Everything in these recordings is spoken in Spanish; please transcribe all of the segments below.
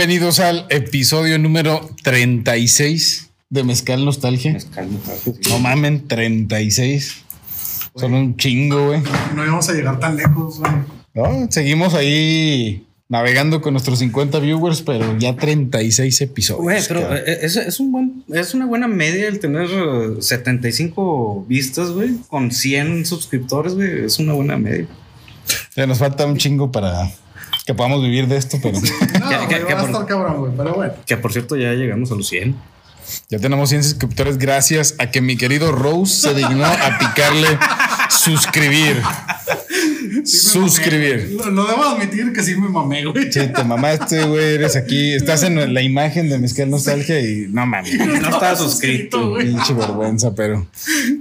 Bienvenidos al episodio número 36 de Mezcal Nostalgia. No mamen, 36. Son un chingo, güey. No íbamos a llegar tan lejos, güey. No, seguimos ahí navegando con nuestros 50 viewers, pero ya 36 episodios. Güey, pero eh, es, es un buen, es una buena media el tener eh, 75 vistas, güey, con 100 suscriptores, güey. Es una buena media. Ya nos falta un chingo para que podamos vivir de esto, pero No, ¿Qué- qué- güey, qué va a por- estar cabrón, güey, pero bueno. Que por cierto ya llegamos a los 100. ya tenemos 100 suscriptores gracias a que mi querido Rose se dignó a picarle suscribir. Sí suscribir. mamé. Lo, lo debo admitir que sí me mamé, güey. Sí, te mamaste, güey, eres aquí, estás en la imagen de Mezcal Nostalgia y no mames. No estaba estaba suscrito, güey. Pinche vergüenza, pero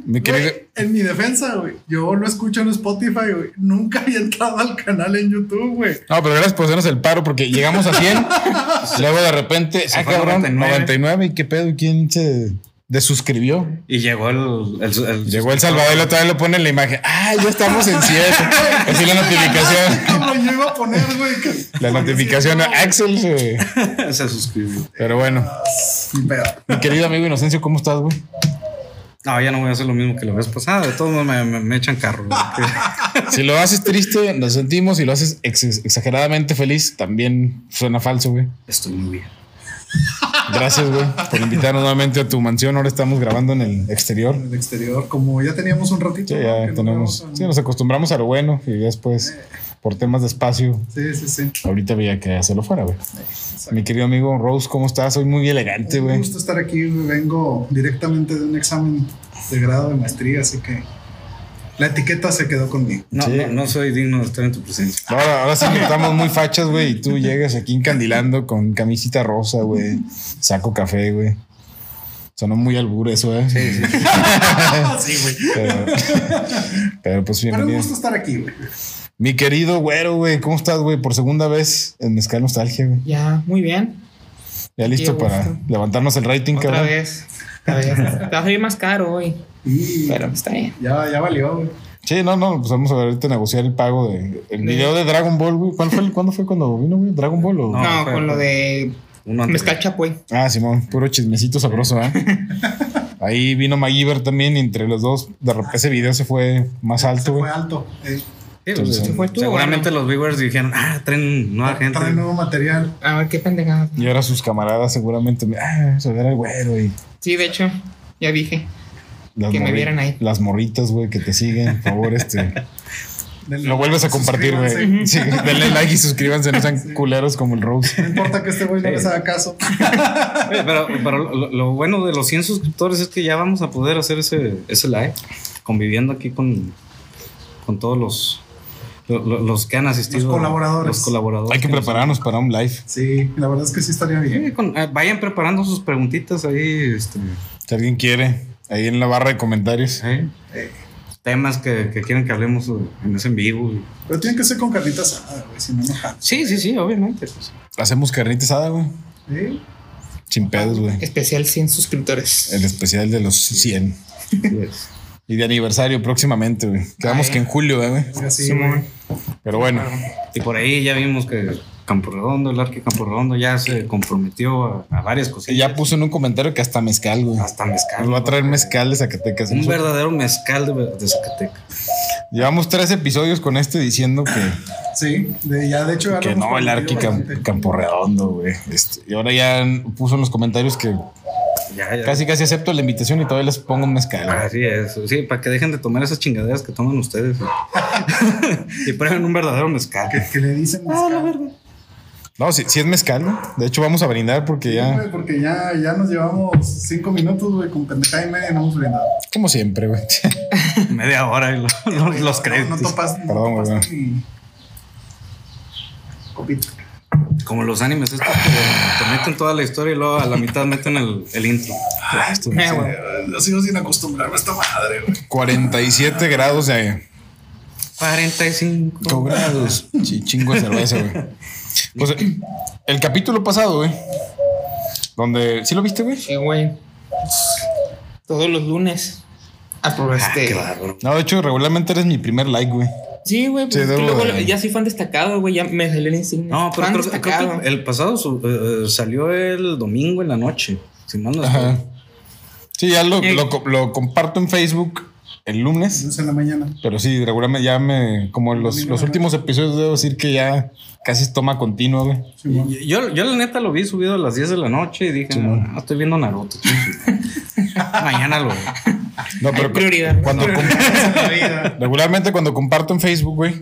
mi querido. Güey, en mi defensa, güey, yo lo escucho en Spotify, güey. Nunca había entrado al canal en YouTube, güey. No, pero gracias por hacernos el paro porque llegamos a 100. luego de repente, Se ah, cabrón, 99. 99. ¿Y qué pedo? ¿Quién se desuscribió? Y llegó el. el, el- Llegó El Salvador y otra vez le pone en la imagen. Ah, ya estamos en 100. Así la notificación. Yo iba a poner, güey. La notificación a Axel. se- se suscribió. Pero bueno, mi querido amigo Inocencio, ¿cómo estás, güey? No, ya no voy a hacer lo mismo que la vez pasada. De todos modos me, me- me echan carro. Si lo haces triste, lo sentimos. Si lo haces ex- exageradamente feliz, también suena falso, güey. Estoy muy bien. Gracias, güey, por invitarnos nuevamente a tu mansión. Ahora estamos grabando en el exterior. En el exterior, como ya teníamos un ratito. Sí, ya no tenemos. Sí, nos acostumbramos a lo bueno y después, por temas de espacio, Sí, sí, sí. ahorita había que hacerlo fuera, güey. Mi querido amigo Rose, ¿cómo estás? Soy muy elegante, Un güey. gusto estar aquí. Vengo directamente de un examen de grado de maestría, así que la etiqueta se quedó conmigo. No, Sí. no, no soy digno de estar en tu presencia. Ahora, ahora sí que estamos muy fachas, güey, y tú llegas aquí encandilando con camisita rosa, güey, saco café, güey. Sonó muy albur eso, ¿eh? Sí, sí. sí, güey. Pero, pero pues Pero un bienvenido. gusto estar aquí, güey. Mi querido güero, güey, ¿cómo estás, güey? Por segunda vez en Mezcal Nostalgia, güey. Ya, muy bien. Ya listo para levantarnos el rating, Otra cabrón. vez. Te va a salir más caro hoy. Y Pero está bien. ya, ya valió, güey. Sí, no, no, pues vamos a ver ahorita negociar el pago de el De- video de Dragon Ball, güey. ¿Cuál fue, el- ¿Cuándo fue cuando vino, güey? ¿Dragon Ball o? No. No, fue- con lo de mezcal chapoy. Ah, Simón, puro chismecito sabroso, ¿eh? Ahí vino MacGyver también y entre los dos, de repente ese video se fue más alto, Se güey. fue alto. Eh, Sí, Entonces, pues, fue tú, seguramente los viewers dijeron, ah, traen nueva gente. trae nuevo material. A ver qué pendejada. Y ahora sus camaradas seguramente, ah, vamos a ver al güero y Sí, de hecho, ya dije. las, Que me vieran ahí. las morritas, güey, que te siguen, por favor, este. Denle Lo vuelves a compartir, güey. Sí, denle like y suscríbanse, no sean culeros como el Rose. No importa que este güey no les haga caso. Pero pero lo, lo bueno de los 100 suscriptores es que ya vamos a poder hacer ese, ese live conviviendo aquí con, con todos los, lo- lo- los que han asistido. Los colaboradores. Los colaboradores. Hay que nos- prepararnos para un live. Sí, la verdad es que sí estaría bien. Sí, con- eh, vayan preparando sus preguntitas ahí. Este, Si alguien quiere, ahí en la barra de comentarios. eh, Eh, temas que, que quieren que hablemos eh, en ese en vivo. pero tiene que ser con carnitas asada, güey, si no. Sí, sí, sí, obviamente. pues. Hacemos carnita asada, güey. Sí. Sin pedos, güey. Especial 100 suscriptores. El especial de los 100. Y de aniversario próximamente, güey. Quedamos Ay. que en julio, güey. Así, Simón. Pero bueno, Y por ahí ya vimos que Campo Redondo, el Arque Campo Redondo ya se comprometió a, a varias y cosillas. ya puso en un comentario que hasta mezcal, güey. hasta mezcal. Nos va a traer mezcal de Zacatecas. Un verdadero mezcal de, de Zacatecas. Llevamos tres episodios con este diciendo que, Sí, de, ya de hecho. ya que no, el Arqui. Campo Redondo, güey. Este, y ahora ya puso en los comentarios que Ya, ya. casi casi acepto la invitación y todavía les pongo un mezcal. Así es. Sí, para que dejen de tomar esas chingaderas que toman ustedes. y prueben un verdadero mezcal. Que, que le dicen. mezcal. No, sí, sí es mezcal, ¿no? De hecho, vamos a brindar porque Sí, ya, güey, porque ya, ya nos llevamos cinco minutos, güey, con pendejada y media y no hemos brindado. como siempre, güey. Media hora y lo- lo- los No, créditos. no topas, no Perdón, güey. topaste ni. Copita. Como los animes estos que te meten toda la historia y luego a la mitad meten el, el intro. Ah, esto, Eh, sigo sin acostumbrarme a esta madre, güey. 47 grados de 45 grados. Sí, chingo de cerveza, güey. Pues el capítulo pasado, güey. Donde. ¿Sí lo viste, güey? Sí, güey. Todos los lunes. Ah, pero Ah, este. No, de hecho, regularmente eres mi primer like, güey. Sí, güey, pues Sí, es que luego ya soy fan destacado, güey, ya me salió el insignia. No, pero fan creo, que el pasado su- eh, eh, salió el domingo en la noche. Si mal no. Sí, ya lo, Eh. lo, lo comparto en Facebook el lunes. En la mañana. Pero sí, regularmente ya me. Como los, los últimos episodios, debo decir que ya casi es toma continua, güey. Yo, yo la neta lo vi subido a las 10 de la noche y dije, Sí, no, estoy viendo Naruto. Mañana lo No, Hay pero prioridad. cuando regularmente cuando comparto en Facebook, güey,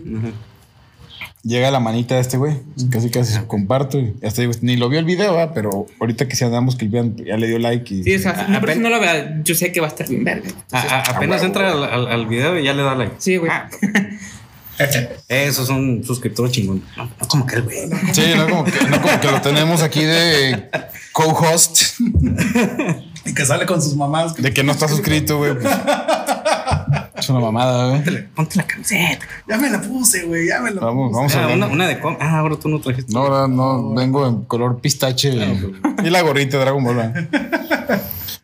llega la manita de este güey. Casi casi comparto. Y hasta digo, ni lo vio el video, ¿verdad? pero ahorita que se andamos que vean, ya le dio like y. Sí, o sea, A- una persona apen- no lo vea, yo sé que va a estar bien verga. A- a- apenas entra al, al- al video y ya le da like. Sí, güey. Ah, Esos son suscriptores chingón. No, no como que el güey. Sí, no como, que, no como que lo tenemos aquí de co-host, Y que sale con sus mamás. de que no está suscrito, güey. pues. es una mamada, güey. Ponte la camiseta. Ya me la puse, güey. Ya me la Vamos, puse. vamos a Ah, ver. una, una de com- Ah, ahora tú no trajiste. No, ahora no, vengo en color pistache y la gorrita de Dragon Ball. ¿verdad?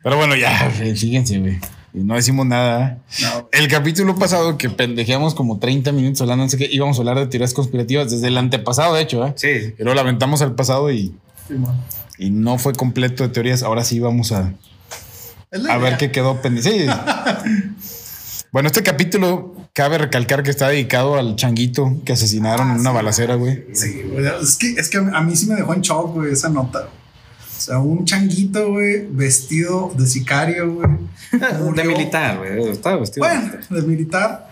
Pero bueno, ya, fíjense, güey. Y no decimos nada. No. El capítulo pasado que pendejeamos como 30 minutos hablando, no sé qué, íbamos a hablar de teorías conspirativas desde el antepasado, de hecho, ¿eh? Sí. Pero lamentamos al pasado y, Simón. y no fue completo de teorías. Ahora sí vamos a, a ver qué quedó pendiente. Sí. bueno, este capítulo cabe recalcar que está dedicado al changuito que asesinaron en una balacera, güey. Sí, güey. Es que, es que a mí sí me dejó en shock, güey, esa nota. O sea, un changuito, güey, vestido de sicario, güey. De militar, güey. Estaba vestido. Bueno, de militar.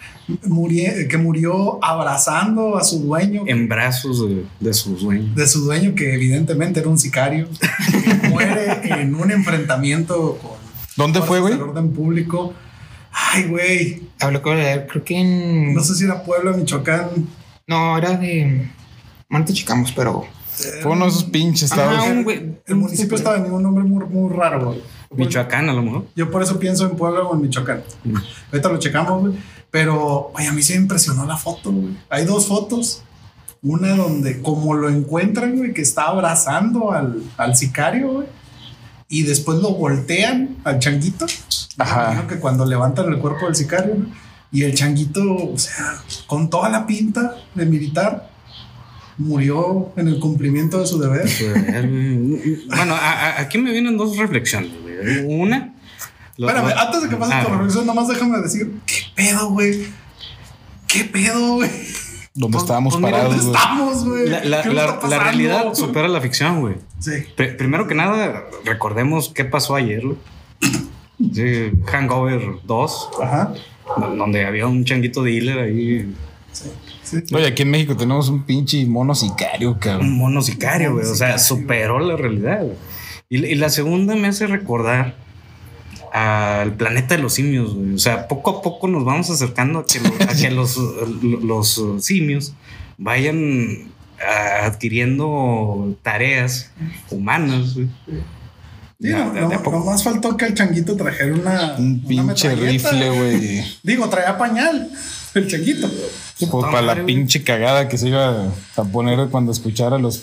murie- que murió abrazando a su dueño. En brazos de, de sus dueños. De su dueño, que evidentemente era un sicario. que muere en un enfrentamiento con. ¿Dónde fue, güey? orden público. Ay, güey. Habló con creo que en. No sé si era Puebla, Michoacán. No, era de. Ahorita checamos, pero. Fue uno de esos pinches Ajá, estados. un güey. El municipio estaba en un nombre muy, muy raro, güey. Michoacán, a lo mejor. Yo por eso pienso en Puebla o en Michoacán. Mm. Ahorita lo checamos, güey. Pero, güey, a mí sí me impresionó la foto, güey. Hay dos fotos. Una donde, como lo encuentran, güey, que está abrazando al, al sicario, güey. Y después lo voltean al changuito. Ajá. Me imagino que cuando levantan el cuerpo del sicario, ¿no? Y el changuito, o sea, con toda la pinta de militar, murió en el cumplimiento de su deber. Bueno, a- a- aquí me vienen dos reflexiones, güey. Una. Espérame, antes de que pase Ah, tu reflexión, nomás déjame decir, ¿qué pedo, güey? ¿Qué pedo, güey? Donde Pues- estábamos parados, ¿Dónde güey. estamos, güey? La, realidad supera la ficción, güey. Sí. Pri- Primero que nada, recordemos qué pasó ayer, güey. Sí, Hangover 2, Ajá. do- donde había un changuito dealer ahí, Sí. sí. Oye, aquí en México tenemos un pinche mono sicario, un cabrón. mono sicario, güey. O sea, superó la realidad. Y, la- y la segunda me hace recordar al planeta de los simios, güey. O sea, poco a poco nos vamos acercando a que, lo- a que los, los simios vayan ah, adquiriendo tareas humanas, güey. Sí, Ya, no, nomás faltó que el changuito trajera una. Un pinche rifle, güey. Digo, traía pañal. El changuito. Pues, para la pinche cagada que se iba a poner cuando escuchara los.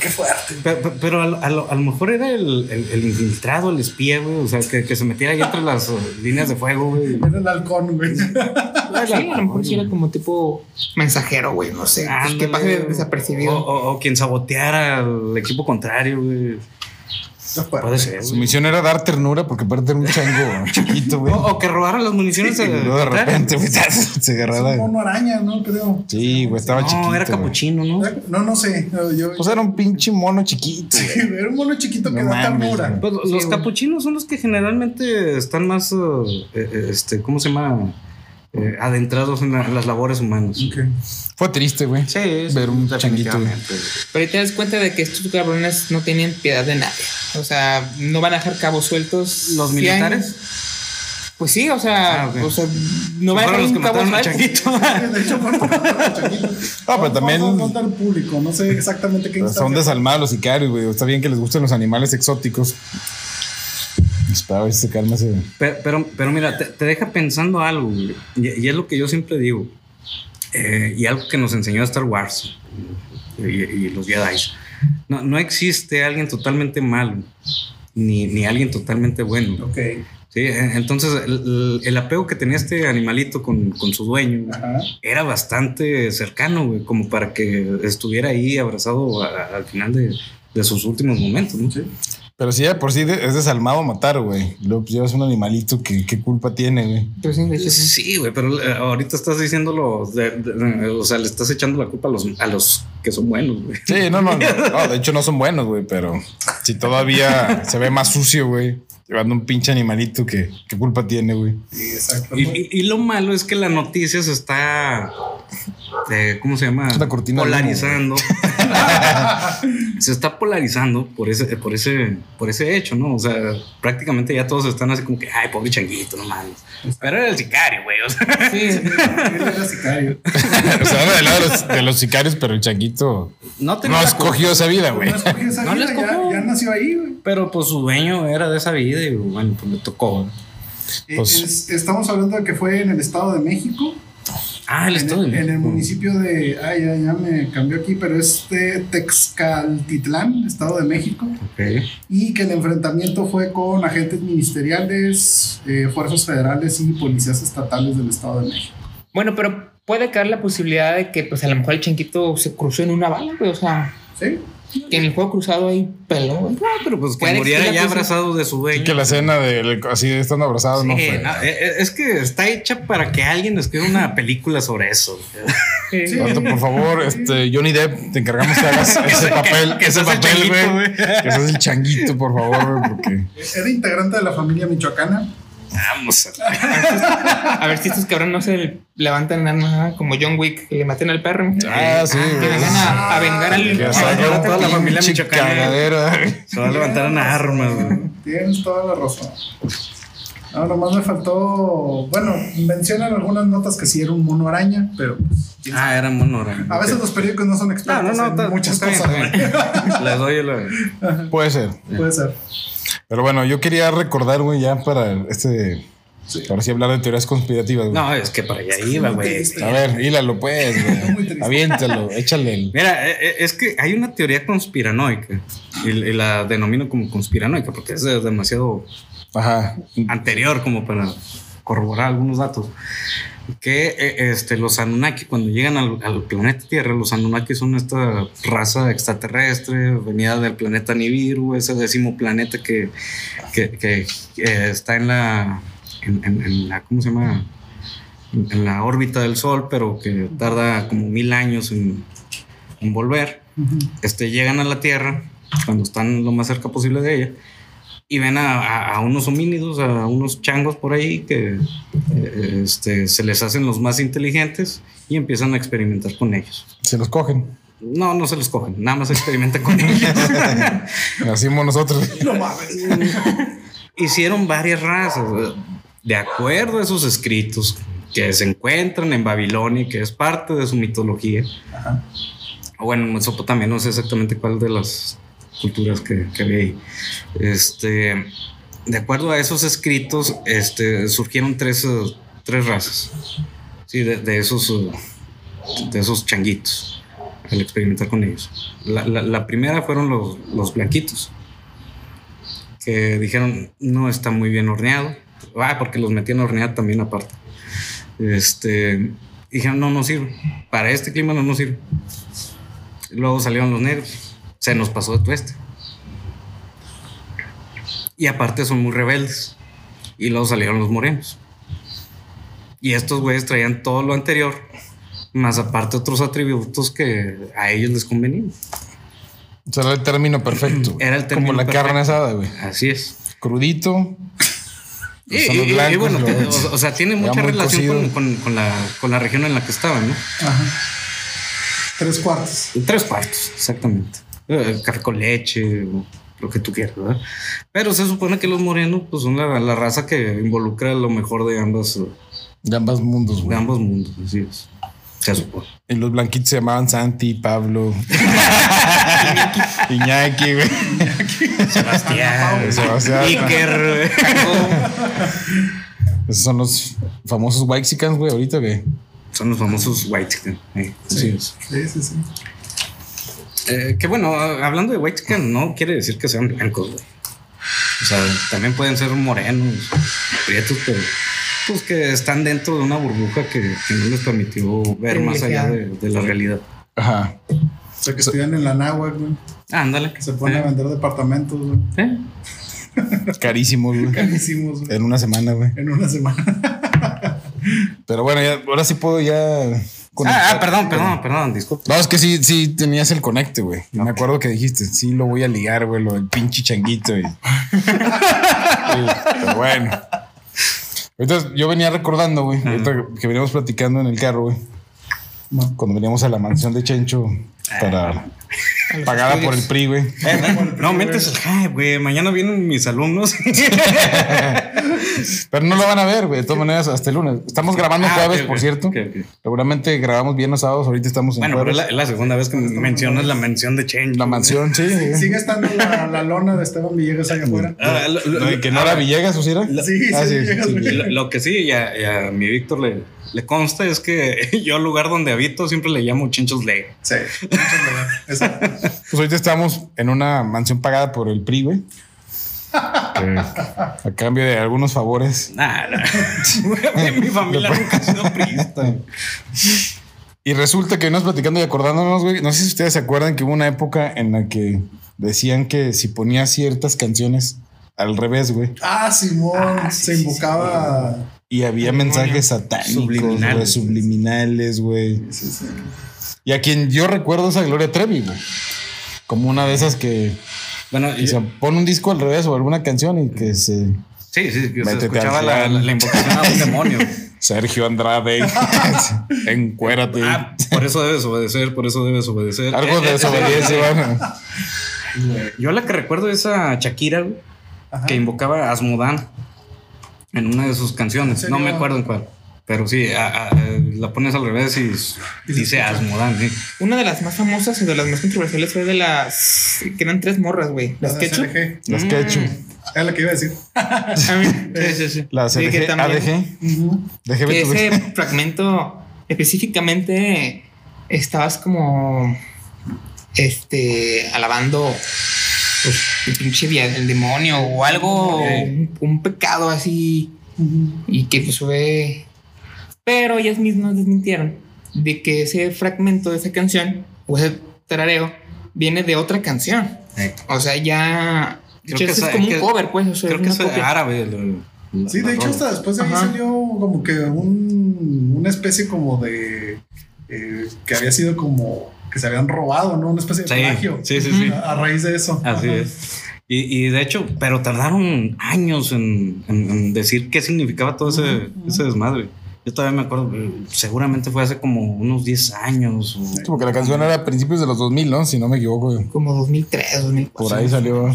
Qué fuerte. Pe- pe- Pero, a, lo, a lo- a lo mejor era el, el- el infiltrado, el espía, güey. O sea, que, que se metiera ahí entre las líneas de fuego, güey. Era el halcón, güey. Sí, a lo mejor sí era como tipo mensajero, güey. No sé. pues, que Ándale. pase O, desapercibido. o- o quien saboteara al equipo contrario, güey. Puede ser. Su misión era dar ternura porque aparte era un chango chiquito, güey. O, o que robara las municiones. Luego de repente, güey, se Es agarraba. un mono araña, ¿no? Creo. Sí, güey, estaba chiquito. No, era capuchino, ¿no? No, no sé. No, Yo, Pues era un pinche mono chiquito. Sí, era un mono chiquito que No da ternura. Pues, Sí, los capuchinos son los que generalmente están más, uh, eh, eh, este, ¿cómo se llama? Eh, adentrados en la- las labores humanas. Fue triste, güey. Sí, Ver un changuito. Pero ahí te das cuenta de que estos cabrones no tenían piedad de nadie. O sea, no van a dejar cabos sueltos. ¿Los militares? Pues sí, o sea, Ah, ok. o sea no van a dejar los que un cabo mataron al suelto. changuito. De hecho. Ah, pero también- tan público. No sé exactamente qué Son desalmados los sicarios, güey. Está bien que les gusten los animales exóticos. Espera a ver si se calma ese. Pero, pero, pero mira, te, te deja pensando algo, güey. Y, y es lo que yo siempre digo. Eh, y algo que nos enseñó Star Wars y, y los Jedi. No, no existe alguien totalmente malo, ni, ni alguien totalmente bueno. Ok. Sí, eh, entonces el, apego que tenía este animalito con, con su dueño Ajá. era bastante cercano, güey, como para que estuviera ahí abrazado a- al final de, de sus últimos momentos, ¿no? Sí. Pero si ya de por sí es desalmado matar, güey. Luego pues, llevas un animalito que qué culpa tiene, güey. Pues sí, de hecho, sí. Sí, güey, pero eh, ahorita estás diciéndolo, de- de- de- o sea, le estás echando la culpa a los, a los que son buenos, güey. Sí, no, no, no. No, de hecho no son buenos, güey, pero si todavía se ve más sucio, güey, llevando un pinche animalito que qué culpa tiene, güey. Sí, exacto. Y, y- y lo malo es que la noticia se está, eh, ¿cómo se llama? Es una cortina Polarizando. se está polarizando por ese, por ese, por ese hecho, ¿no? O sea, prácticamente ya todos están así como que, ay, pobre changuito, no mames. Pero era el sicario, güey. O sea, Sí, Él era sicario. o sea, habla del lado de los, de los sicarios, pero el changuito no no escogió esa vida, güey. No escogió esa No vida, ya, escogió. ya nació ahí, güey. Pero pues su dueño era de esa vida y bueno, pues le tocó. Eh, Pues- es- estamos hablando de que fue en el Estado de México. Ah, el en, estado el, de en el municipio de. Ay, ya, ya me cambió aquí, pero es de Texcaltitlán, Estado de México. Ok. Y que el enfrentamiento fue con agentes ministeriales, eh, fuerzas federales y policías estatales del Estado de México. Bueno, pero puede caer la posibilidad de que, pues a lo mejor el chanquito se cruzó en una bala, güey. O sea, ¿Sí? Que en el juego cruzado hay pelo, güey. No, pero pues que Puede muriera ya abrazado de su dueño. Y que la escena de así estando abrazados no Sí, fue. no, eh, eh, es que está hecha para que alguien escriba una película sobre eso. Sí. Sí. Vato, por favor, este Johnny Depp, te encargamos que hagas ese papel, que ese papel, güey. Que seas el changuito, por favor, porque Era integrante de la familia michoacana. Vamos. a- A ver si estos cabrones no se levantan arma como John Wick, que le maten al perro. Ah, sí, Que vengan a, a vengar al. que Ah, un toda la familia michoacana. güey. Se va a levantar una arma. Tienes toda la razón. No, nomás me faltó. Bueno, mencionan algunas notas que sí era un mono araña, pero pues. Ah, era mono. era. a veces los periódicos no son expertos no, no, en muchas bien, cosas. está bien. Le doy la. Puede ser. Puede ser. Pero bueno, yo quería recordar, güey, ya para este. Ahora sí hablar de teorías conspirativas, güey. No, es que para allá iba, güey. A ver, hílalo, pues, güey. Aviéntalo, échale el. Mira, eh, eh, es que hay una teoría conspiranoica y, la denomino como conspiranoica porque es demasiado Ajá. anterior como para corroborar algunos datos. Que eh, este, los Anunnaki, cuando llegan al, al planeta Tierra, los Anunnaki son esta raza extraterrestre venida del planeta Nibiru, ese décimo planeta que, que, que, eh, está en la, en, en- en la, ¿cómo se llama? En, la órbita del Sol, pero que tarda como mil años en, en volver este, llegan a la Tierra cuando están lo más cerca posible de ella y ven a, a- a unos homínidos, a unos changos por ahí que eh, este, se les hacen los más inteligentes y empiezan a experimentar con ellos. Se los cogen. No, no se los cogen, nada más experimentan con ellos. Nacimos nosotros. No mames. Hicieron varias razas, de acuerdo a esos escritos que se encuentran en Babilonia, que es parte de su mitología. Ajá. Bueno, en Mesopotamia, no sé exactamente cuál de las culturas que, que había ahí. Este, de acuerdo a esos escritos, este, surgieron tres, eh, tres razas. Sí, de, esos, eh, de esos changuitos, al experimentar con ellos. La, la- la primera fueron los, los blanquitos, que dijeron, no está muy bien horneado. Ah, porque los metían a hornear también aparte. Este, dijeron, no, no sirve. Para este clima no nos sirve. Luego salieron los negros. Se nos pasó de tueste. Y aparte son muy rebeldes. Y luego salieron los morenos. Y estos güeyes traían todo lo anterior, más aparte otros atributos que a ellos les convenían. O sea, era el término perfecto. Era el término Como la perfecto. carne asada, güey. Así es. Crudito. Y, bueno, los- o, o sea, tiene mucha relación con- con la, con la región en la que estaban, ¿no? Ajá. Tres cuartos. Tres cuartos, exactamente. Eh, café con leche, o lo que tú quieras, ¿verdad? Pero se supone que los morenos pues, son la, la raza que involucra lo mejor de ambas, eh, De ambos mundos, de güey. ambos mundos, así es. Se supone. Y los blanquitos se llamaban Santi, Pablo. Iñaki, güey. Sebastián, Sebastián. Iker, Esos son los famosos Waxicans, güey, ahorita que. son los famosos white eh, es. Sí, sí, sí. Eh, que bueno, hablando de white chicken, no quiere decir que sean blancos, güey. O sea, también pueden ser morenos, prietos, pero pues que están dentro de una burbuja que, que no les permitió ver más allá de, de la realidad. Ajá. O sea, que estudian en la náhuatl, güey. Ándale. Que se ponen a vender departamentos, güey. ¿Eh? Carísimos, güey. Carísimos, güey. En una semana, güey. En una semana. Pero bueno, ya- ahora sí puedo ya. Ah, ah, perdón, perdón, perdón, disculpe. No, es que sí, sí tenías el conecte, güey. Me acuerdo que dijiste, sí lo voy a ligar, güey, lo del pinche changuito. Y... Sí, pero bueno. Ahorita yo venía recordando, güey, ahorita que veníamos platicando en el carro, güey. Cuando veníamos a la mansión de Chencho para Pagada por el. PRI, güey. Eh, no, mentes el hype, güey. Mañana vienen mis alumnos. Pero no lo van a ver, güey. De todas maneras, hasta el lunes. Estamos grabando Ah, jueves, ok, por cierto. Seguramente grabamos bien los sábados. Ahorita estamos en bueno, pero es jueves. la, es la segunda vez que mencionas la mención de Change. La mansión, sí. Sigue estando la, la lona de Esteban Villegas allá afuera. Ah, lo, lo- No, y que no ah, era Villegas, ¿o sí era? Sí, sí, Ah, Villegas, sí, sí. Lo, lo que sí, y a, y a mi Víctor le, le consta es que yo al lugar donde habito siempre le llamo Chinchos Ley. Sí. Exacto. Pues ahorita estamos en una mansión pagada por el PRI, güey. A cambio de algunos favores. Nada. mi familia nunca ha sido priista. Y resulta que nos platicando y acordándonos, güey. No sé si ustedes se acuerdan que hubo una época en la que decían que si ponías ciertas canciones al revés, güey. Ah, Simón. se invocaba. Y había Demonio. mensajes satánicos, Subliminales. güey, subliminales, güey. Sí, sí. Y a quien yo recuerdo es a Gloria Trevi, güey. Como una de esas que, Bueno, y- se pone un disco al revés o alguna canción y que se. sí, sí, que se escuchaba la, clan. la, la invocación a un demonio. Sergio Andrade, encuérate. Ah, por eso debes obedecer, por eso debes obedecer. Algo Eh, de eh, desobediencia, bueno. Yo la que recuerdo es a Shakira, güey, que invocaba a Asmodán en una de sus canciones. ¿En No me acuerdo en cuál. Pero sí, a- a- la pones al revés y Y se dice. Asmodán, sí. Una de las más famosas y de las más controversiales fue de las que eran tres morras, güey. Las Ketchup. Las Ketchup, Es lo que iba a decir. Sí, sí, sí. las Sí, LG, ADG. DGB, Que ese fragmento específicamente estabas como este alabando pues, el pinche el demonio o algo, un, un pecado así y que pues fue pero ellas mismas desmintieron de que ese fragmento de esa canción o ese tarareo viene de otra canción. Eh, O sea, ya Creo hecho, que es esa- como que- un cover, pues, o sea, Creo que una es copia. árabe. la- Sí, de hecho, rola. hasta después de ahí Ajá. salió como que un, una especie como de. eh, que había sido como. Que se habían robado, ¿no? Una especie de Sí, plagio. sí, sí, sí. A, a raíz de eso. Así Ajá. es. Y, y de hecho, pero tardaron años en, en- en decir qué significaba todo ese, Ujú, ujú. ese desmadre. Yo todavía me acuerdo, seguramente fue hace como unos 10 años. o- Sí, Porque la canción era a principios de los 2000, ¿no? Si no me equivoco. como 2003, 2004. Por ahí salió.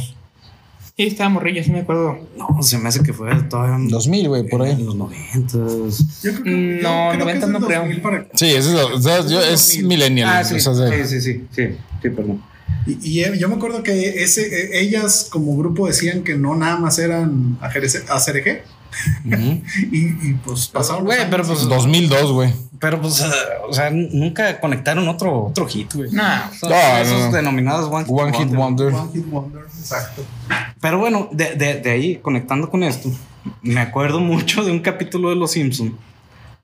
Sí, estaba morrillo, sí me acuerdo. No, se me hace que fue todavía en, 2000, güey, por en ahí. los 90. Yo creo que, Mm, yo no, creo que 90 es no creo. 2000 para- Sí, ese es, o sea, yo- es 2000. millennial. Ah, sí, o sea, sí, sí, sí, sí, sí, perdón. Y, y, eh, yo me acuerdo que ese, eh, ellas como grupo decían que no nada más eran a CRG Ujú. y, y pues pasaron. los Güey, pero pues- 2002, güey. Pero pues, eh, o sea, nunca conectaron otro, otro hit, güey. Nah, Son No, esos no, no. denominados One, One Hit Wonder. One Hit Wonder, exacto. Pero bueno, de, de- de ahí, conectando con esto, me acuerdo mucho de un capítulo de Los Simpsons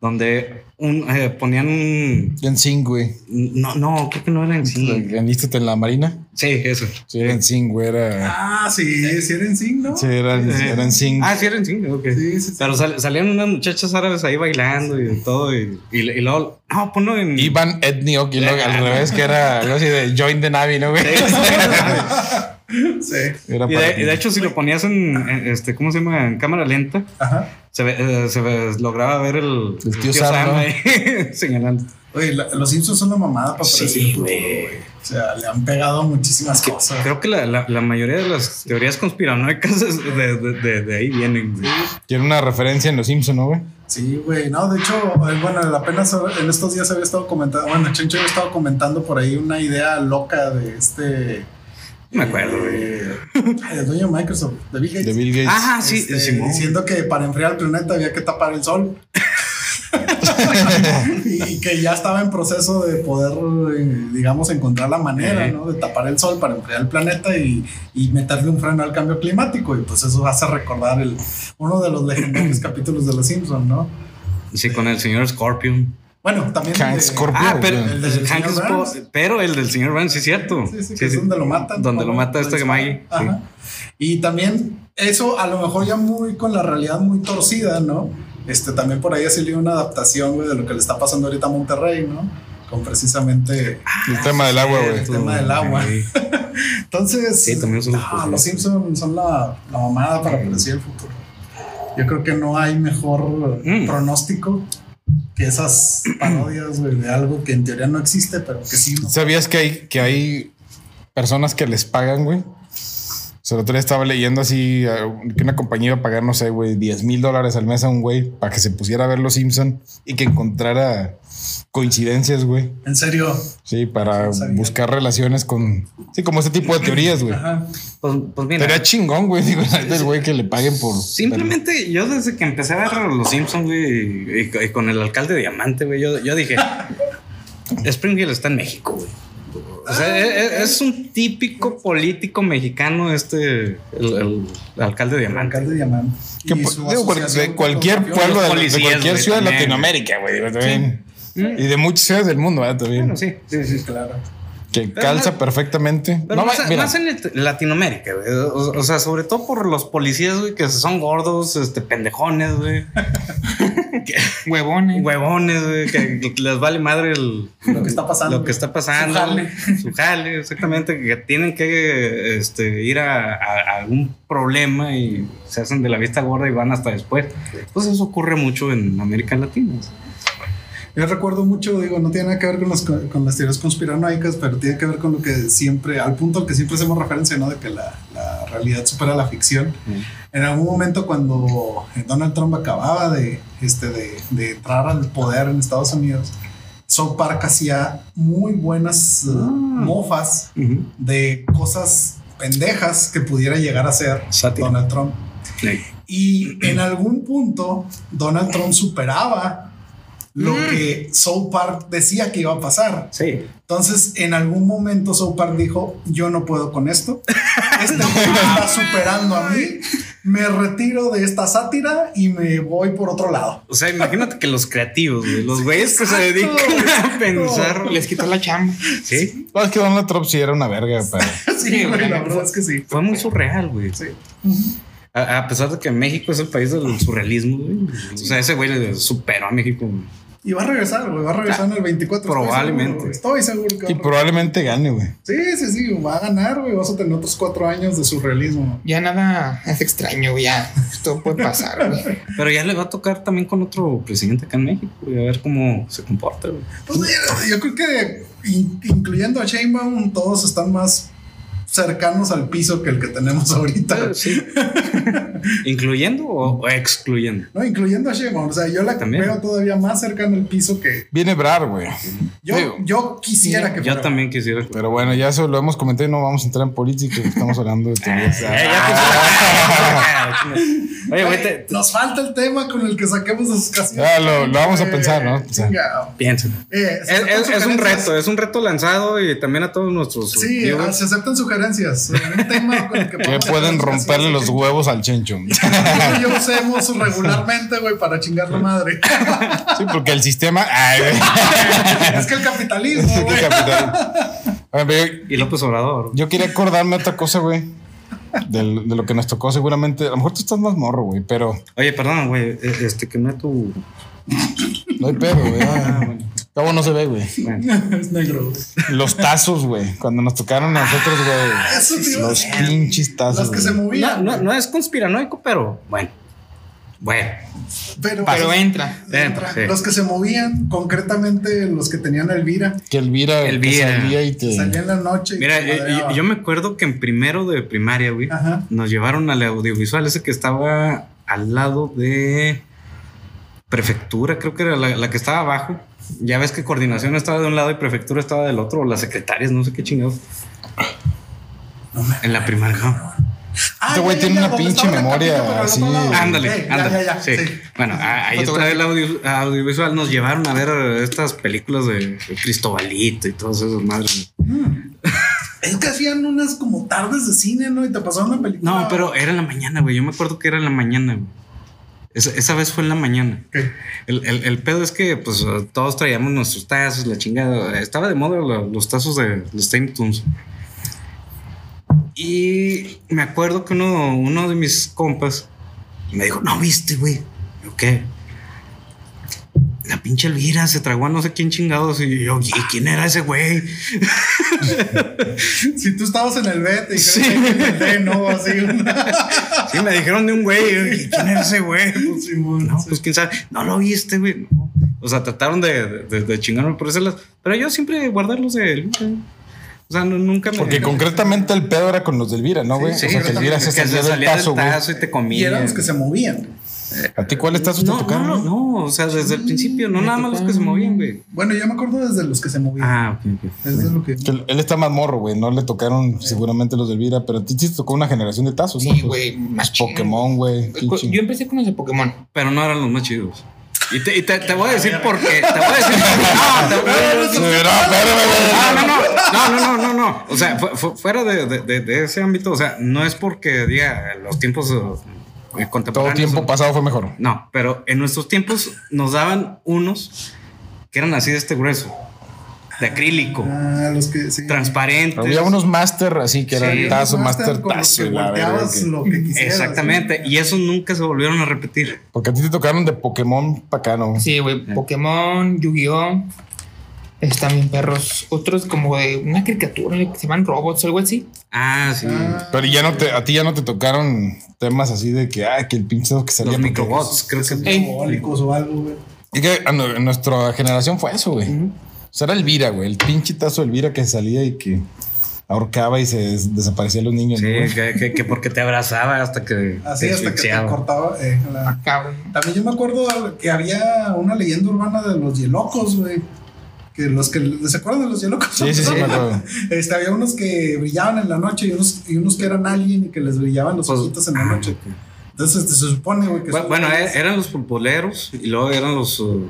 donde un, eh, ponían un... En Sing, güey. No, no, creo que no era en sí. ¿Enlístate en la marina? Sí, eso. Sí, era en Sing, güey. Era. Ah, sí, sí era en Sing, ¿no? Sí, era, era en Sing. Ah, sí, era en sí, ok. Sí, sí, sí. Pero sal- salían unas muchachas árabes ahí bailando y de todo. Y, y, y luego, no, ponlo en. Ivan Etniok y luego al revés, que era algo así de Join the Navy, ¿no, güey? Sí. Era Y de, y de hecho, si lo ponías en, en, este, ¿cómo se llama? En cámara lenta, Ajá. Se, ve- eh, se ve- lograba ver el, El tío Sam, ¿no? ahí señalando. Oye, la- los Simpsons son la mamada para Sí, predecir el futuro, güey. O sea, le han pegado muchísimas cosas. Creo que la, la, la mayoría de las teorías conspiranoicas de, de, de ahí vienen. güey. Tiene una referencia en Los Simpsons, ¿no, güey? Sí, güey. No, de hecho, eh, bueno, apenas en estos días había estado comentando, bueno, Chencho había estado comentando por ahí una idea loca de este. No me acuerdo, eh, El dueño de Microsoft, de Bill Gates. De Bill Gates. Ajá, sí, Este, Simón. diciendo que para enfriar el planeta había que tapar el sol. y que ya estaba en proceso de poder, eh, digamos, encontrar la manera, Eh. ¿no? De tapar el sol para enfriar el planeta y, y meterle un freno al cambio climático. Y pues eso hace recordar el, uno de los legendarios capítulos de Los Simpsons, ¿no? Sí, con el señor Scorpion. Bueno, también. Hank de- Scorpio. Ah, pero el del Hank pero el del señor Burns, sí es cierto. Sí, sí, que es donde lo matan. Donde lo mata este Maggie. sí. Ajá. Y también eso a lo mejor ya muy con la realidad muy torcida, ¿no? Este también por ahí ha salido una adaptación, güey, de lo que le está pasando ahorita a Monterrey, ¿no? Con precisamente El tema del agua, güey. el tema del agua. Sí. Entonces, Sí, también son los no, los Simpsons son la, la mamada para predecir el futuro. Yo creo que no hay mejor Mm. pronóstico que esas parodias, de algo que en teoría no existe, pero que sí. ¿Sabías que hay, que hay personas que les pagan, güey? O sea, el otro día estaba leyendo así eh, que una compañía iba a pagar, no sé, güey, 10 mil dólares al mes a un güey para que se pusiera a ver Los Simpson y que encontrara coincidencias, güey. En serio. Sí, para No buscar relaciones con. Sí, como ese tipo de teorías, güey. Ajá. Pues, pues mira, Estaría chingón, güey. Digo, el güey que le paguen por. simplemente yo desde que empecé a ver Los Simpsons, güey, y, y con el alcalde Diamante, güey, yo, yo dije, Springfield está en México, güey. O sea, es, es un típico político mexicano este, el, el alcalde Diamante. Alcalde Diamante. Que digo, de cualquier pueblo, de, de cualquier ciudad de. Latinoamérica, güey. Mm. Y de muchas ciudades del mundo, ¿verdad? También. Bueno, sí, sí, sí. Sí, claro. Que Pero calza perfectamente. Pero No, más, mira, más en Lat- Latinoamérica, güey. O, o sea, sobre todo por los policías, güey, que son gordos, este, pendejones, güey. Huevones. Huevones, güey, que les vale madre el, Lo que está pasando. lo que está pasando. Su jale. Su jale, exactamente. Que tienen que este, ir a, a- a algún problema y se hacen de la vista gorda y van hasta después. Pues eso ocurre mucho en América Latina. Yo recuerdo mucho, digo, no tiene nada que ver con, los- con las teorías conspiranoicas, pero tiene que ver con lo que siempre, al punto al que siempre hacemos referencia, ¿no? De que la, la realidad supera la ficción. En algún momento cuando Donald Trump acababa de, este, de, de entrar al poder en Estados Unidos, South Park hacía muy buenas eh, mofas de cosas pendejas que pudiera llegar a ser. Donald Trump. Sí. Y en algún punto, Donald Trump superaba lo que South Park decía que iba a pasar. Sí. Entonces, en algún momento, South Park dijo: Yo no puedo con esto. Este me está superando a mí. Me retiro de esta sátira y me voy por otro lado. O sea, imagínate que los creativos, güey, los güeyes que se Exacto, dedican a pensar. Les quitó la chamba. Sí. no, es que Donald Trump sí era una verga, pero. Sí, güey, la verdad es que sí. Fue muy surreal, güey. Sí. A, a pesar de que México es el país del surrealismo, güey. O sea, ese güey le superó a México. güey. Y va a regresar, güey. Va a regresar en el 24. estoy Probablemente. seguro, güey. Estoy seguro que va a Y probablemente gane, güey. Sí, sí, sí. Va a ganar, güey. Vas a tener otros cuatro años de surrealismo. Ya nada es extraño, güey, ya. Esto puede pasar, güey. Pero ya le va a tocar también con otro presidente acá en México, güey, a ver cómo se comporta, güey. Pues mira, yo creo que in- incluyendo a Sheinbaum, todos están más cercanos al piso que el que tenemos ahorita. Sí. ¿Incluyendo o, o excluyendo? No, incluyendo a Sheinbaum. O sea, yo la También. veo todavía más cercana al piso que Viene Brar, güey. yo, Digo, yo quisiera que Yo fuera. también quisiera. Pero bueno, ya eso lo hemos comentado y no vamos a entrar en política. Estamos hablando de teorías. Eh. Oye, güey, te- Nos falta el tema con el que saquemos a sus casas. Ya, lo- lo vamos a pensar, ¿no? O sea, piensa. Eh, Es, aceptan es- es un reto, es un reto lanzado y también a todos nuestros. Sí, viewers. se aceptan sugerencias. Un tema con el que pueden romperle los huevos al chencho. que yo usemos regularmente, güey, para chingar la madre. Sí, porque el sistema. Ay, es que el capitalismo, ver, Y López Obrador. Yo quería acordarme otra cosa, güey. del- De, lo que nos tocó seguramente. A lo mejor tú estás más morro, güey, pero Oye, perdón, güey. eh, Este, que me tu. no hay pedo, güey. Ah, Cabo no se ve, güey. Bueno, Es negro. Los tazos, güey. Cuando nos tocaron a nosotros, güey. iba a Los pinches tazos. Las que se movían. no, no, no es conspiranoico, pero bueno. Bueno. Pero, Pero entra. entra. Sí. Los que se movían, concretamente los que tenían Elvira, Que Elvira, Elvira. que salía y te. salían en la noche. Mira, eh, yo, yo me acuerdo que en primero de primaria, güey, Ajá. nos llevaron al audiovisual ese que estaba al lado de prefectura, creo que era la, la que estaba abajo. Ya ves que coordinación estaba de un lado y prefectura estaba del otro, o las secretarias, no sé qué chingados. No me- En la primaria. ¿no? Ah, Este güey tiene ya, una ¿dónde pinche memoria así. Ándale, ándale. sí. sí. Bueno, ahí está el audio- audiovisual. Nos llevaron a ver estas películas de Cristobalito y todas esas madres. Es que hacían unas como tardes de cine, ¿no? Y te pasaban una película. No, pero era en la mañana, güey. Yo me acuerdo que era en la mañana, güey. Esa, esa vez fue en la mañana. El, el- el pedo es que, pues, todos traíamos nuestros tazos, la chingada. Estaba de moda la- los tazos de los Tiny Toons. Y me acuerdo que uno, uno de mis compas me dijo, no viste, güey. ¿qué? La pinche Elvira se tragó a no sé quién chingados. Y yo, ¿y quién era ese güey? Si tú estabas en el B, te Sí. que en el D, ¿no? Así. Sí, me dijeron de un güey. Y yo, ¿y quién era ese güey? Pues, no, sí. pues quién sabe. No lo viste, güey. No. O sea, trataron de, de, de chingarme por ese lado. Pero yo siempre guardarlos de él. O sea, no- nunca me. Porque concretamente el pedo era con los de Elvira, ¿no, güey? Sí, o sea, que Elvira se salía del tazo, güey. y te comía. Y eran los que se movían. ¿A ti cuáles tazos no, te tocaron? no, no, o sea, desde el principio, no nada más los que se movían, güey. Bueno, yo me acuerdo desde los que se movían. Ah, ok, ok. Es de lo que. Que él- está más morro, güey. No le tocaron seguramente los de Elvira, pero a ti sí tocó una generación de tazos, ¿no? Sí, Pues, güey, más chingón. Pokémon, güey. Yo empecé con los de Pokémon. Pero no eran los más chidos. Y te, y te, te voy a decir por qué. Te voy a decir. No, te voy a decir. No. Ah, no, no, no, no, no, no, no. O sea, fu- fu- fuera de, de- de- ese ámbito, o sea, no es porque diga los tiempos Todo contemporáneos. tiempo pasado fue mejor. No, pero en nuestros tiempos nos daban unos que eran así de este grueso, de acrílico, Ah, los que. Sí. transparentes. Había unos master así que eran Sí. tazo, Master tazo. la verga, volteabas que- lo que quisieras. Exactamente, y esos nunca se volvieron a repetir. Porque a ti te tocaron de Pokémon para acá, ¿no? Sí, güey, Pokémon, Yu-Gi-Oh! Están bien perros. Otros como de una caricatura que se llaman robots o algo así. Ah, sí. Ah, Pero ya no te, a ti ya no te tocaron temas así de que, ah, que el pinche que salía. Los microbots, creo que. Diabólicos o algo, güey. Y que en nuestra generación fue eso, güey. O sea, era Elvira, güey. El pinche tazo de Elvira que salía y que ahorcaba y se des- desaparecían los niños. Sí, que, que- que porque te abrazaba hasta que Así te hasta que te cortaba. eh, la- Ah. También yo me acuerdo que había una leyenda urbana de los hielocos, güey. Que los que se acuerdan de los hielocos. Sí, sí, sí, me acuerdo. Este, había unos que brillaban en la noche y unos, y unos que eran alien y que les brillaban los Pues, ojitos en la ah, noche. ok. Entonces este, se supone, güey, que Bu- son- Bueno, e- eran los futboleros y luego eran los, uh,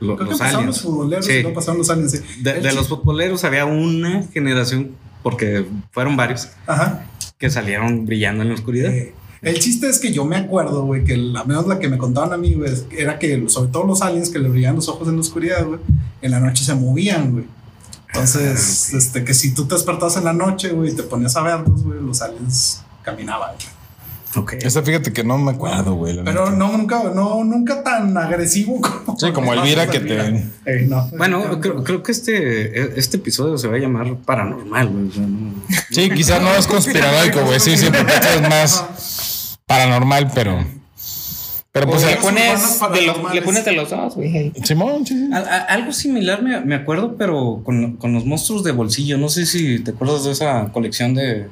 lo- Creo que los pasaron aliens. los futboleros Sí. y pasaron los aliens. sí. De, los futboleros había una generación, porque fueron varios, Ajá. que salieron brillando en la oscuridad. Eh, el chiste es que yo me acuerdo, güey, que la menos la que me contaban a mí, güey, era que sobre todo los aliens que le brillaban los ojos en la oscuridad, güey, en la noche se movían, güey. Entonces, este, que si tú te despertabas en la noche, güey, y te ponías a verlos, güey, los aliens caminaban. güey. Ok. Esta fíjate que no me acuerdo, güey. la Pero neta. no, nunca, no, nunca tan agresivo como. Sí, como Elvira que te- Eh, no. Bueno, creo, creo que este, este episodio se va a llamar paranormal, güey. o sea, no- Sí, quizás no es conspiranoico, güey. Sí, sí, porque esto es más paranormal, pero. Pero pues. Le pones, de lo- le pones de los dos, güey. Simón, sí, sí. Al- a- algo similar me, me acuerdo, pero con, con los monstruos de bolsillo. No sé si te acuerdas de esa colección de,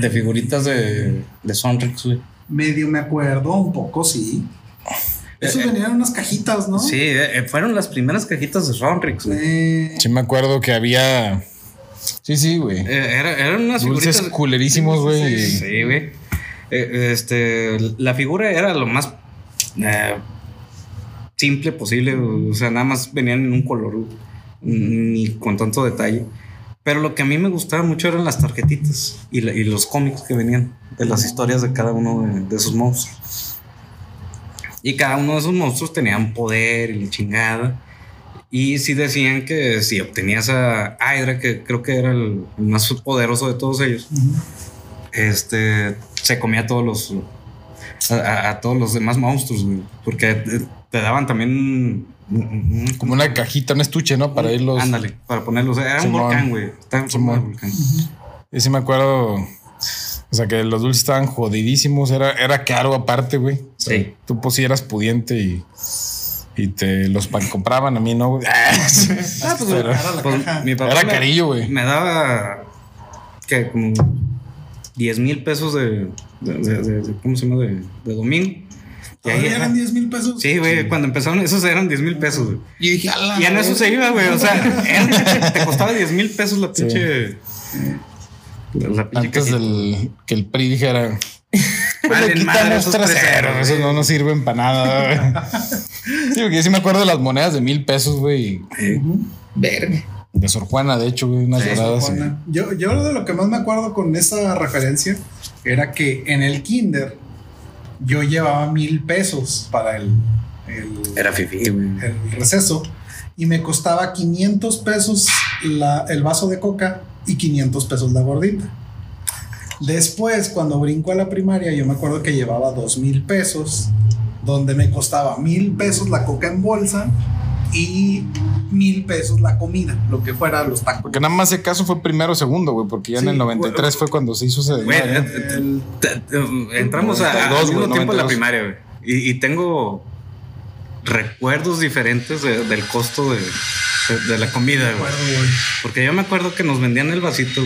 de figuritas de, de Sonrix, güey. Medio me acuerdo, un poco, sí. Esos Eh, eh. venían en unas cajitas, ¿no? Sí, eh, eh, fueron las primeras cajitas de Sonrix, güey. Eh, Sí, me acuerdo que había. Sí, sí, güey. Eh, era- eran unas Dulces figuritas. culerísimos, güey. Sí, sí, güey. Eh, este, la figura era lo más eh, simple posible. O sea, nada más venían en un color ni con tanto detalle. Pero lo que a mí me gustaba mucho eran las tarjetitas y, la- y los cómics que venían de las historias de cada uno de, de esos monstruos. Y cada uno de esos monstruos tenía un poder y la chingada. Y sí decían que si obtenías a Hydra, que creo que era el más poderoso de todos ellos, este se comía todos los a, todos los demás monstruos, güey, porque te, daban también Como una cajita, un estuche, ¿no? Para irlos. ándale, para ponerlos, era un Simón. volcán, güey, estaba en forma de volcán. Y sí me acuerdo. O sea, que los dulces estaban jodidísimos. Era, era caro aparte, güey. O sea, Sí. Tú pues sí eras pudiente y. Y te los compraban a mí, ¿no? güey? Ah, Ah, pues, Pero- cara la Pues, caja. mi papá Era me- carillo, güey. Me daba que como 10 mil pesos de, de- de- de- ¿cómo se llama? De, de domingo. Y ahí Todavía eran 10 mil pesos. Sí, güey, cuando empezaron esos eran 10 mil pesos, güey. Y dije, ala. Y en eso se iba, güey. O sea, era- te costaba 10 mil pesos la pinche. La, la pinche Antes del que el PRI dijera le Valen madre quitamos esos esos no nos sirven para nada. Sí, porque yo sí me acuerdo de las monedas de mil pesos, güey. Verga. De Sor Juana, de hecho, güey, unas Sí, doradas. sí. Juana. Yo, yo de lo que más me acuerdo con esa referencia era que en el kinder yo llevaba mil pesos para el, el, Era fifi, el receso y me costaba 500 pesos la- el vaso de coca y 500 pesos la gordita. Después, cuando brinco a la primaria, yo me acuerdo que llevaba dos mil pesos, donde me costaba mil pesos la coca en bolsa y mil pesos la comida, lo que fuera los tacos. Porque nada más ese caso fue primero o segundo, güey, porque ya en el 93 fue cuando se hizo ese. Güey, desmadre, ¿no? eh, El- Entramos a- 92, al mismo tiempo en la 92. primaria, güey. Y, y tengo recuerdos diferentes de- del costo de, de- de la comida, güey. Porque yo me acuerdo que nos vendían el vasito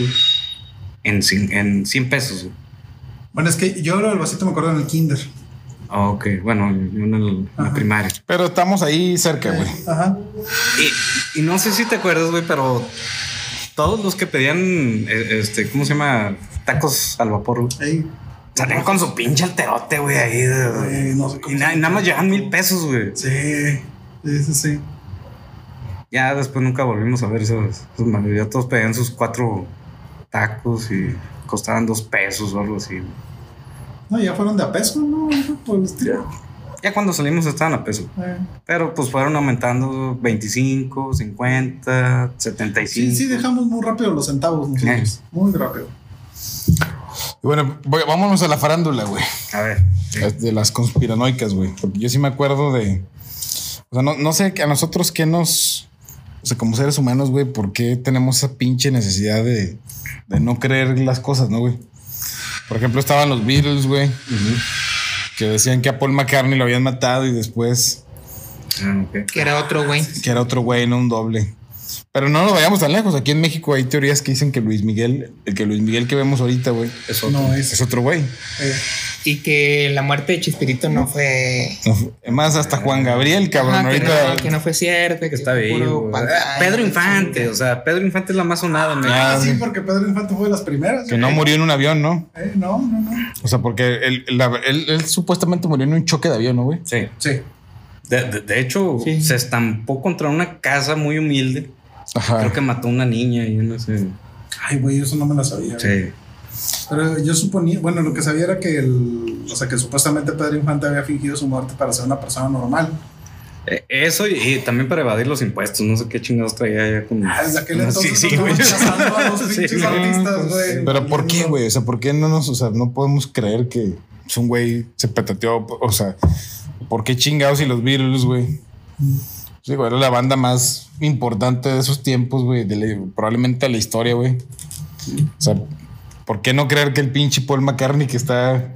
en, en 100 pesos. güey. Bueno, es que yo del vasito me acuerdo en el kinder. Ah, ok, bueno, yo en, el- la primaria. Pero estamos ahí cerca, güey. Ajá. Y, y no sé si te acuerdas, güey, pero todos los que pedían, eh, este, ¿cómo se llama? Tacos al vapor, güey. Ahí. Salían con su pinche alterote, güey, ahí. de- Eh, no sé cómo y, na- se y nada más llevan mil pesos, güey. Sí, sí, sí, sí. Ya después nunca volvimos a ver esos, esos madres. Ya todos pedían sus cuatro tacos y costaban dos pesos o algo así. No, ya fueron de a peso, ¿no? El estilo. Ya cuando salimos estaban a peso. Eh. Pero pues fueron aumentando 25, 50, 75. Sí, sí, dejamos muy rápido los centavos nosotros. Muy rápido. Y bueno, voy- vámonos a la farándula, güey. A ver. sí. De las conspiranoicas, güey. Porque yo sí me acuerdo de. O sea, no, no sé a nosotros qué nos. O sea, como seres humanos, güey, ¿por qué tenemos esa pinche necesidad de, de no creer las cosas, no, güey? Por ejemplo, estaban los Beatles, güey, que decían que a Paul McCartney lo habían matado y después Ah, ok. Que era otro güey. que era otro güey, no un doble. Pero no nos vayamos tan lejos. Aquí en México hay teorías que dicen que Luis Miguel, el que Luis Miguel que vemos ahorita, güey, No es. es otro güey. eh, Y que la muerte de Chispirito no fue. No fue- Más hasta Juan Gabriel, cabrón. Ajá, que, ahorita. no, que no fue cierto. Que, que está vivo. Pedro Infante, o sea, Pedro Infante es la más sonada. en México. Ah, sí, sí. porque Pedro Infante fue de las primeras. Que no murió en un avión, ¿no? Eh, no, no, no. O sea, porque él, la- él- él supuestamente murió en un choque de avión, ¿no, güey? Sí. Sí. De, de- de hecho, Sí. se estampó contra una casa muy humilde. Ajá. Creo que mató a una niña y no sé. Ay, güey, eso no me lo sabía. güey. Sí. Pero yo suponía, bueno, lo que sabía era que el, o sea, que supuestamente Pedro Infante había fingido su muerte para ser una persona normal. Eh, Eso y, y también para evadir los impuestos. No sé qué chingados traía ya con. Ah, Desde aquel entonces sí, sí, güey. a los Sí, pinches güey. artistas, güey. Pero ¿por qué, güey? O sea, ¿por qué no nos, o sea, no podemos creer que es un güey se petateó? O sea, ¿por qué chingados y los Beatles, güey? Sí, güey, era la banda más importante de esos tiempos, güey, de la- probablemente de la historia, güey. O sea, ¿por qué no creer que el pinche Paul McCartney que está,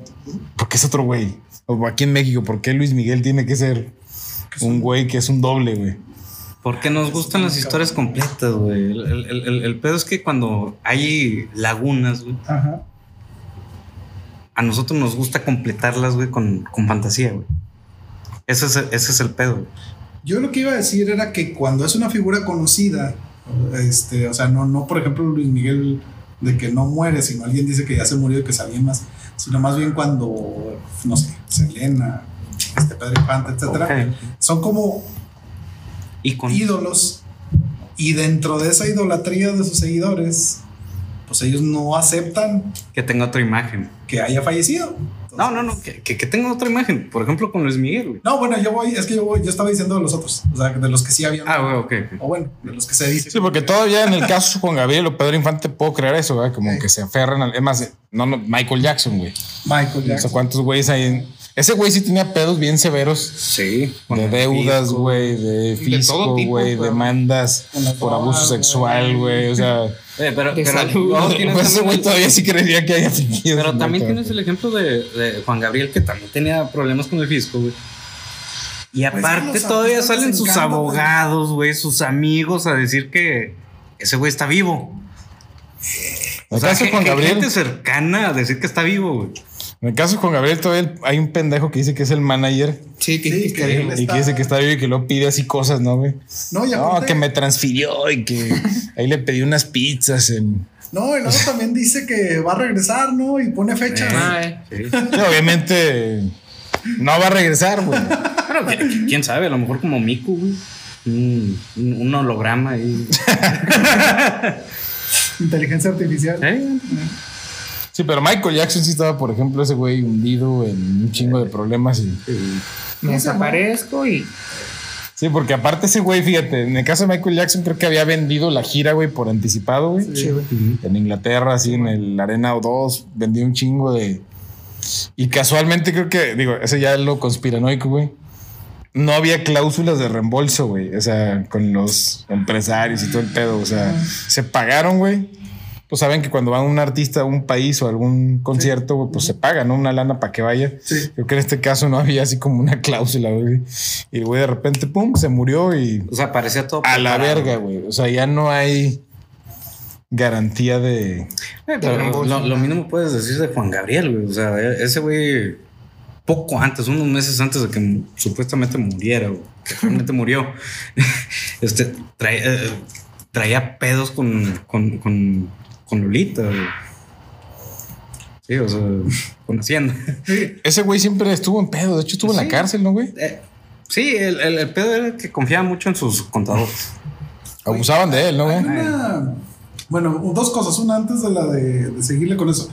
¿por qué es otro güey? O aquí en México, ¿por qué Luis Miguel tiene que ser un güey que es un doble, güey? Porque nos gustan las historias completas, güey. El, el- el- el- el pedo es que cuando hay lagunas, güey, Ajá. a nosotros nos gusta completarlas, güey, con, con fantasía, güey. Ese es, ese es el pedo, güey. Yo lo que iba a decir era que cuando es una figura conocida, este, o sea, no, no, por ejemplo, Luis Miguel de que no muere, sino alguien dice que ya se murió y que es alguien más, sino más bien cuando, no sé, Selena, este Pedro Infante, etcétera, son como Y con. ídolos y dentro de esa idolatría de sus seguidores, pues ellos no aceptan Que tenga otra imagen. que haya fallecido. No, no, no. Que, que, que tenga otra imagen. Por ejemplo, con Luis Miguel, güey. No, bueno, yo voy, es que yo voy, yo estaba diciendo de los otros, o sea, de los que sí habían. Ah, güey, ok. ok. O bueno, de los que se dice. Sí, porque todavía en el caso Juan Gabriel o Pedro Infante puedo creer eso, ¿verdad? Como Sí. que se aferran al. Es más, no, no, Michael Jackson, güey. Michael O sea, Jackson. ¿cuántos güeyes hay en. Ese güey sí tenía pedos bien severos Sí. de deudas, güey, de fisco, güey, demandas por abuso sexual, güey. O sea, Eh, pero, pero salud. tienes pues ese güey todavía sí creería que haya fingido. Pero también tienes el ejemplo de, de Juan Gabriel, que también tenía problemas con el fisco, güey. Y Pues aparte todavía salen sus encanta, güey. abogados, güey, sus amigos a decir que ese güey está vivo. O sea, Juan Gabriel, gente cercana a decir que está vivo, güey. En el caso de Juan Gabriel, todavía hay un pendejo que dice que es el manager Sí, que, Sí, que y que dice que está vivo y que lo pide así cosas, ¿no, güey? No, y No, que me transfirió y que ahí le pedí unas pizzas en, No, y luego también dice que va a regresar, ¿no? Y pone fecha. Ah, eh. Sí. Sí, obviamente no va a regresar, güey. Pero qui- quién sabe, a lo mejor como Miku, güey. Un, un- un holograma ahí. Inteligencia artificial. ¿Eh? Sí, pero Michael Jackson sí estaba, por ejemplo, ese güey hundido en un chingo de problemas y. Me desaparezco y. Sí, porque aparte ese güey, fíjate, en el caso de Michael Jackson creo que había vendido la gira, güey, por anticipado, güey. Sí, güey. En Inglaterra, así en el Arena O2, vendió un chingo de... Y casualmente creo que, digo, ese ya es lo conspiranoico, güey. No había cláusulas de reembolso, güey. O sea, con los empresarios y todo el pedo. O sea, se pagaron, güey. Pues saben que cuando va un artista a un país o a algún concierto, güey, pues se paga, ¿no? Una lana para que vaya. Sí. Creo que en este caso no había así como una cláusula, güey. Y, güey, de repente, pum, se murió y O sea, parecía todo. a la verga, güey. O sea, ya no hay garantía de. Eh, pero lo, lo mismo puedes decir de Juan Gabriel, güey. O sea, ese güey, poco antes, unos meses antes de que supuestamente muriera, güey, que realmente murió, este, traía, eh, traía pedos con, con, con, con Lolita, güey. Sí, o sea, con Hacienda. Ese güey siempre estuvo en pedo. De hecho, estuvo en la cárcel, ¿no, güey? Eh, sí, el, el, el pedo era que confiaba mucho en sus contadores. Abusaban de él, ¿no, güey? una- bueno, dos cosas. Una antes de la de, de seguirle con eso.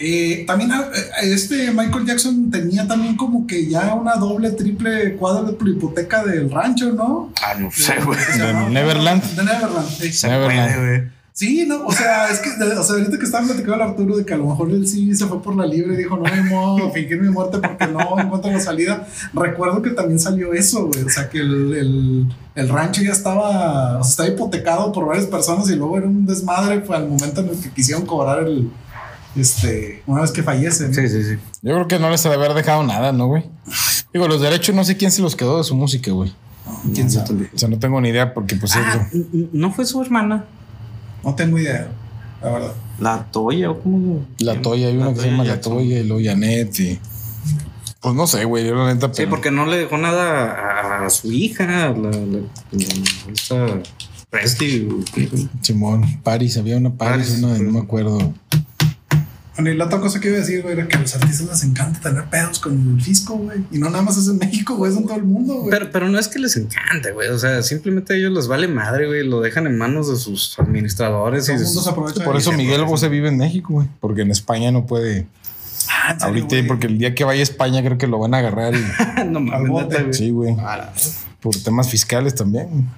Eh, también eh, este Michael Jackson tenía también como que ya una doble, triple cuádruple hipoteca del rancho, ¿no? Ah, no sé, güey. ¿Qué se De? Neverland. De Neverland. sí. Se Neverland. puede, güey. Sí, no, o sea, es que, o sea, ahorita que estaba platicando el Arturo de que a lo mejor él sí se fue por la libre y dijo, no, me modo fingir mi muerte porque no encuentro la salida. Recuerdo que también salió eso, güey, o sea, que el, el, el rancho ya estaba, o sea, estaba hipotecado por varias personas y luego era un desmadre fue al momento en el que quisieron cobrar el, este, una vez que fallece. ¿no? Sí, sí, sí. Yo creo que no les ha de haber dejado nada, ¿no, güey? Digo, los derechos no sé quién se los quedó de su música, güey. ¿Quién sabe? O sea, no tengo ni idea porque, pues, Ah, eso- no fue su hermana. No tengo idea, la verdad. La Toya o cómo. La Toya, hay una que se llama La. Toya y luego Janet y. Pues no sé, güey. Yo la neta, Sí, porque no le dejó nada a, su hija, la, la, la- esta Presti. Simón, Paris, había una Paris, Paris, una de no sí. me acuerdo. Bueno, y la otra cosa que iba a decir, güey, era que a los artistas les encanta tener pedos con el fisco, güey. Y no nada más es en México, güey, es en todo el mundo, güey. Pero, pero no es que les encante, güey. O sea, simplemente a ellos les vale madre, güey. Lo dejan en manos de sus administradores. todo y el mundo sus- se aprovecha Por eso. Miguel Bosé vive en México, güey. Porque en España no puede. Ah, ¿en serio, Ahorita, porque el día que vaya a España creo que lo van a agarrar. y- no mames, sí, güey. Ah, Por temas fiscales también.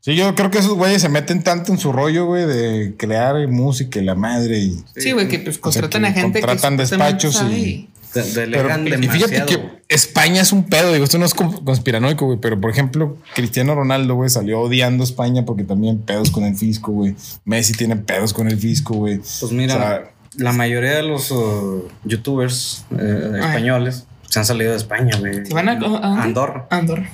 Sí, yo creo que esos güeyes se meten tanto en su rollo, güey, de crear música y la madre. Y, Sí, güey, que pues contratan que a gente contratan que despachos y- De- pero, delegan y fíjate que España es un pedo, digo, esto no es con- conspiranoico, güey, pero por ejemplo, Cristiano Ronaldo, güey, salió odiando a España porque también pedos con el fisco, güey. Messi tiene pedos con el fisco, güey. Pues mira, O sea, la mayoría de los uh, youtubers eh, españoles se han salido de España, güey. ¿Se van a, a dónde? Andorra. Andorra.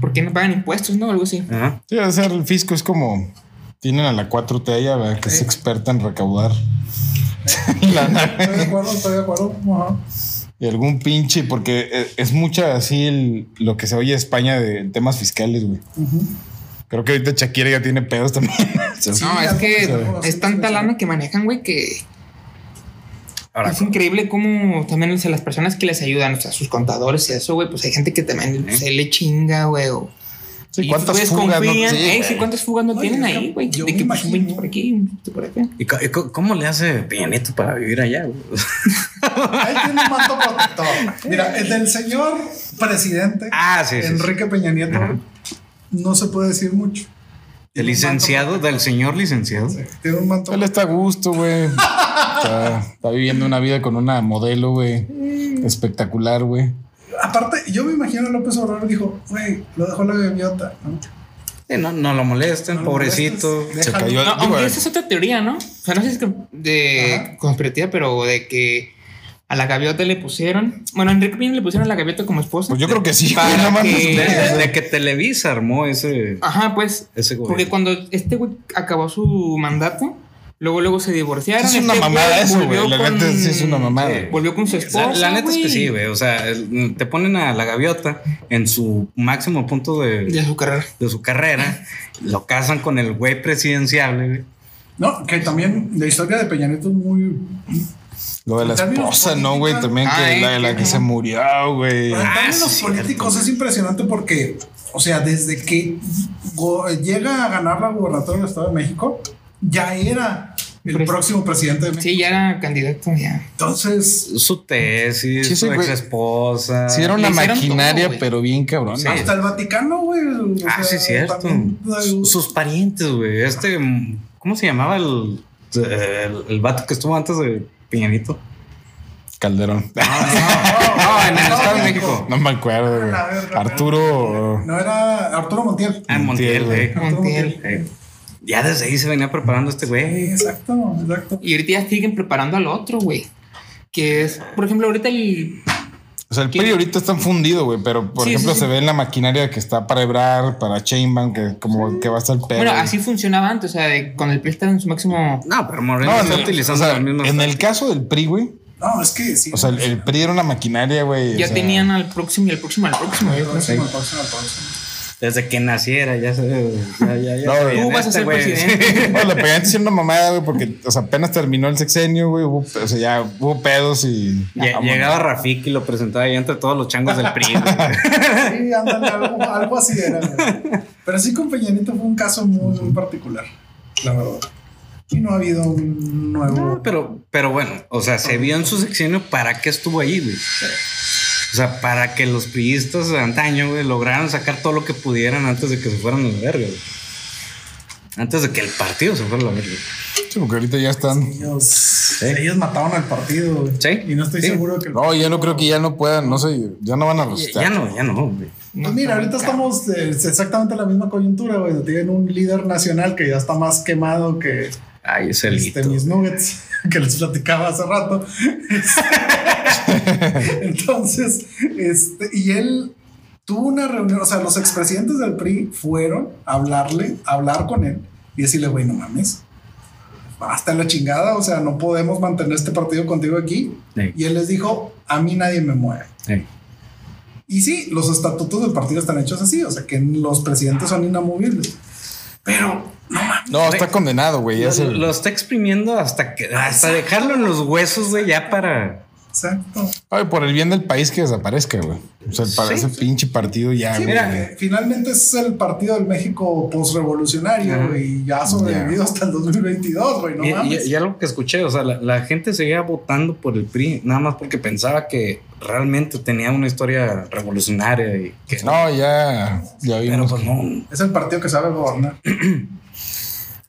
¿Por qué no pagan impuestos, no? Algo así. Ajá. Sí, debe ser el fisco es como tienen a la 4T allá, ¿verdad? que es experta en recaudar. La- Estoy de acuerdo, estoy de acuerdo. Ajá. y algún pinche, porque eh, es mucha así el- lo que se oye de España de temas fiscales, güey. Creo que ahorita Shakira ya tiene pedos también. O sea, Sí, No, es que es tanta lana que manejan, güey, que Ahora, es increíble cómo también o sea, las personas que les ayudan, o sea, sus contadores y eso, güey, pues hay gente que también se le chinga, güey. o- sí, ¿Cuántas fugas no? confían, Sí, eh, güey. sí, ¿cuántas fugas no Oye, tienen ahí, güey? De pues, un 20 imagino. por aquí, un 20 por acá. ¿y cómo le hace Peña Nieto para vivir allá, güey? Ahí tiene un manto protector. Mira, el del señor presidente, Ah, sí, sí, sí. Enrique Peña Nieto, Ajá. no se puede decir mucho. El licenciado, del señor licenciado. Sí, tiene un manto Él está a gusto, güey. Está, está viviendo una vida con una modelo, güey. Espectacular, güey. Aparte, yo me imagino a López Obrador dijo, güey, lo dejó la gaviota. ¿no? Sí, no, no lo molesten, No lo pobrecito. Se cayó. No, aunque esa es otra teoría, ¿no? O sea, no sé si es que de conspirativa, pero de que a la gaviota le pusieron. Bueno, a Enrique Peña le pusieron a la gaviota como esposa. Pues yo creo que sí, Para que- Televisa armó ese, Ajá, pues. ese Porque cuando este güey acabó su mandato, luego luego se divorciaron. Es una este mamada eso, güey. La neta sí es una mamada. Volvió con su esposa. La, la neta es que sí, güey. O sea, te ponen a la gaviota en su máximo punto de, De su carrera. de su carrera, lo casan con el güey presidencial, güey. No, que también la historia de Peña Nieto es muy. Lo de la esposa, ¿no, güey? También que la de la que no. se murió, güey. En términos sí, políticos es impresionante porque, o sea, desde que llega a ganar la gubernatura del Estado de México, ya era el próximo presidente de México. Sí, ya era candidato, ya. Entonces, Su tesis, Sí, sí, su ex esposa. Sí, era una maquinaria, todo, pero bien cabrón. Sí. hasta el Vaticano, güey. Ah, sea, sí, cierto. también, Su- Sus parientes, güey. Este, ¿cómo se llamaba el, el, el vato que estuvo antes de Peñanito? Calderón. No, no, no, en el Estado de México. No me acuerdo, güey. Arturo. No era Arturo Montiel. Ah, Montiel, Montiel, güey. Montiel. Eh, Ya desde ahí se venía preparando este Sí, güey. exacto, exacto. Y ahorita ya siguen preparando al otro, güey. Que es, por ejemplo, ahorita el. O sea, el PRI ahorita está fundido, güey, pero por Sí, ejemplo sí, se ve en la maquinaria que está para Ebrar, para Chainbank, que como que va a estar el pedo. Bueno, así funcionaba antes, o sea, de- con el PRI estaba en su máximo. No, pero Moreno No, está el, utilizando o sea, mismas. en el caso del PRI, güey. No, es que sí. O sea, el, el PRI era una maquinaria, güey. Ya o sea, tenían al próximo y al próximo, al próximo. Creo. próximo, el próximo, el próximo. Desde que naciera, ya se. Ya, ya, ya No, tú vas a ser presidente. No, le pegaban haciendo una mamada, güey, porque, o sea, apenas terminó el sexenio, güey, hubo, o sea, ya hubo pedos y... Vámonos. Llegaba Rafik y lo presentaba ahí entre todos los changos del PRI. Sí, ándale, algo, algo así era. güey. Pero sí con Peña Nieto fue un caso muy, muy particular, la verdad. Y no ha habido un nuevo. No, pero, pero bueno, o sea, se vio en su sexenio para qué estuvo ahí, güey. O sea, para que los priistas de antaño, güey, lograran sacar todo lo que pudieran antes de que se fueran a la verga, güey. Antes de que el partido se fuera a la verga. Sí, porque ahorita ya están... Ellos, ellos mataron al partido, güey. Sí, Y no estoy sí. seguro que. No, ya no creo que ya no puedan, no sé, ya no van a resistir. ya no, ya no, güey. Pues mira, ahorita estamos eh, es exactamente en la misma coyuntura, güey. Tienen un líder nacional que ya está más quemado que Ay, ese este, lito. mis nuggets que les platicaba hace rato. Entonces, este, y él tuvo una reunión, o sea, los expresidentes del PRI fueron a hablarle, a hablar con él y decirle, güey, no mames, basta la chingada, o sea, no podemos mantener este partido contigo aquí. Sí. Y él les dijo, a mí nadie me mueve. Sí. Y sí, los estatutos del partido están hechos así, o sea, que los presidentes son inamovibles. Pero, no mames. No, está condenado, güey. Lo, lo está exprimiendo hasta que hasta dejarlo en los huesos, güey, ya para. Exacto. Ay, por el bien del país que desaparezca, güey. O sea, para Sí. ese pinche partido ya, Sí, güey. mira, finalmente es el partido del México postrevolucionario güey, y ya ha sobrevivido hasta el 2022, güey, no y, mames. y- y algo que escuché, o sea, la, la gente seguía votando por el PRI, nada más porque pensaba que realmente tenía una historia revolucionaria y que No, ya, ya Pero vimos. pues no. Es el partido que sabe gobernar.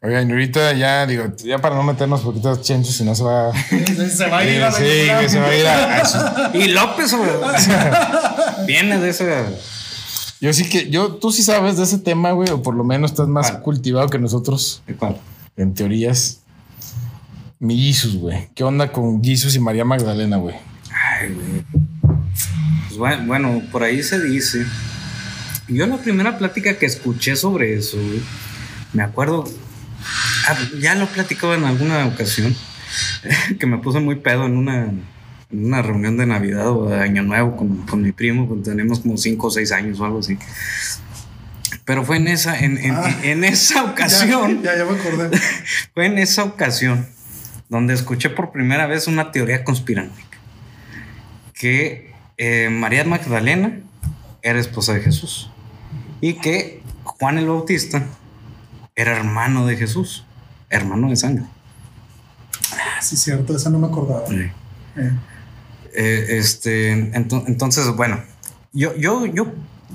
Oigan, y ahorita ya, digo, ya para no meternos poquitos chenchos, si no se va. se va a ir a la Sí, que se va a ir a- a su- Y López, güey, viene de ese. Yo sí que, yo, tú sí sabes de ese tema, güey, o por lo menos estás más ¿Cuál? cultivado que nosotros ¿de cuál? en teorías. Mi Jesus, güey. ¿Qué onda con Jesus y María Magdalena, güey? Ay, güey. Pues bueno, bueno, por ahí se dice. Yo la primera plática que escuché sobre eso, güey, me acuerdo, ah, ya lo he platicado en alguna ocasión, que me puse muy pedo en una, en una reunión de Navidad o de Año Nuevo con, con mi primo, pues tenemos como 5 o 6 años o algo así. Pero fue en esa, en, en- Ah. en esa ocasión. Ya, ya, ya me acordé. Fue en esa ocasión donde escuché por primera vez una teoría conspiranoica. Que eh, María Magdalena era esposa de Jesús. Y que Juan el Bautista era hermano de Jesús. Hermano de sangre. Ah, sí, cierto, esa no me acordaba. Eh, Eh, este, ento- entonces, bueno, yo, yo, yo,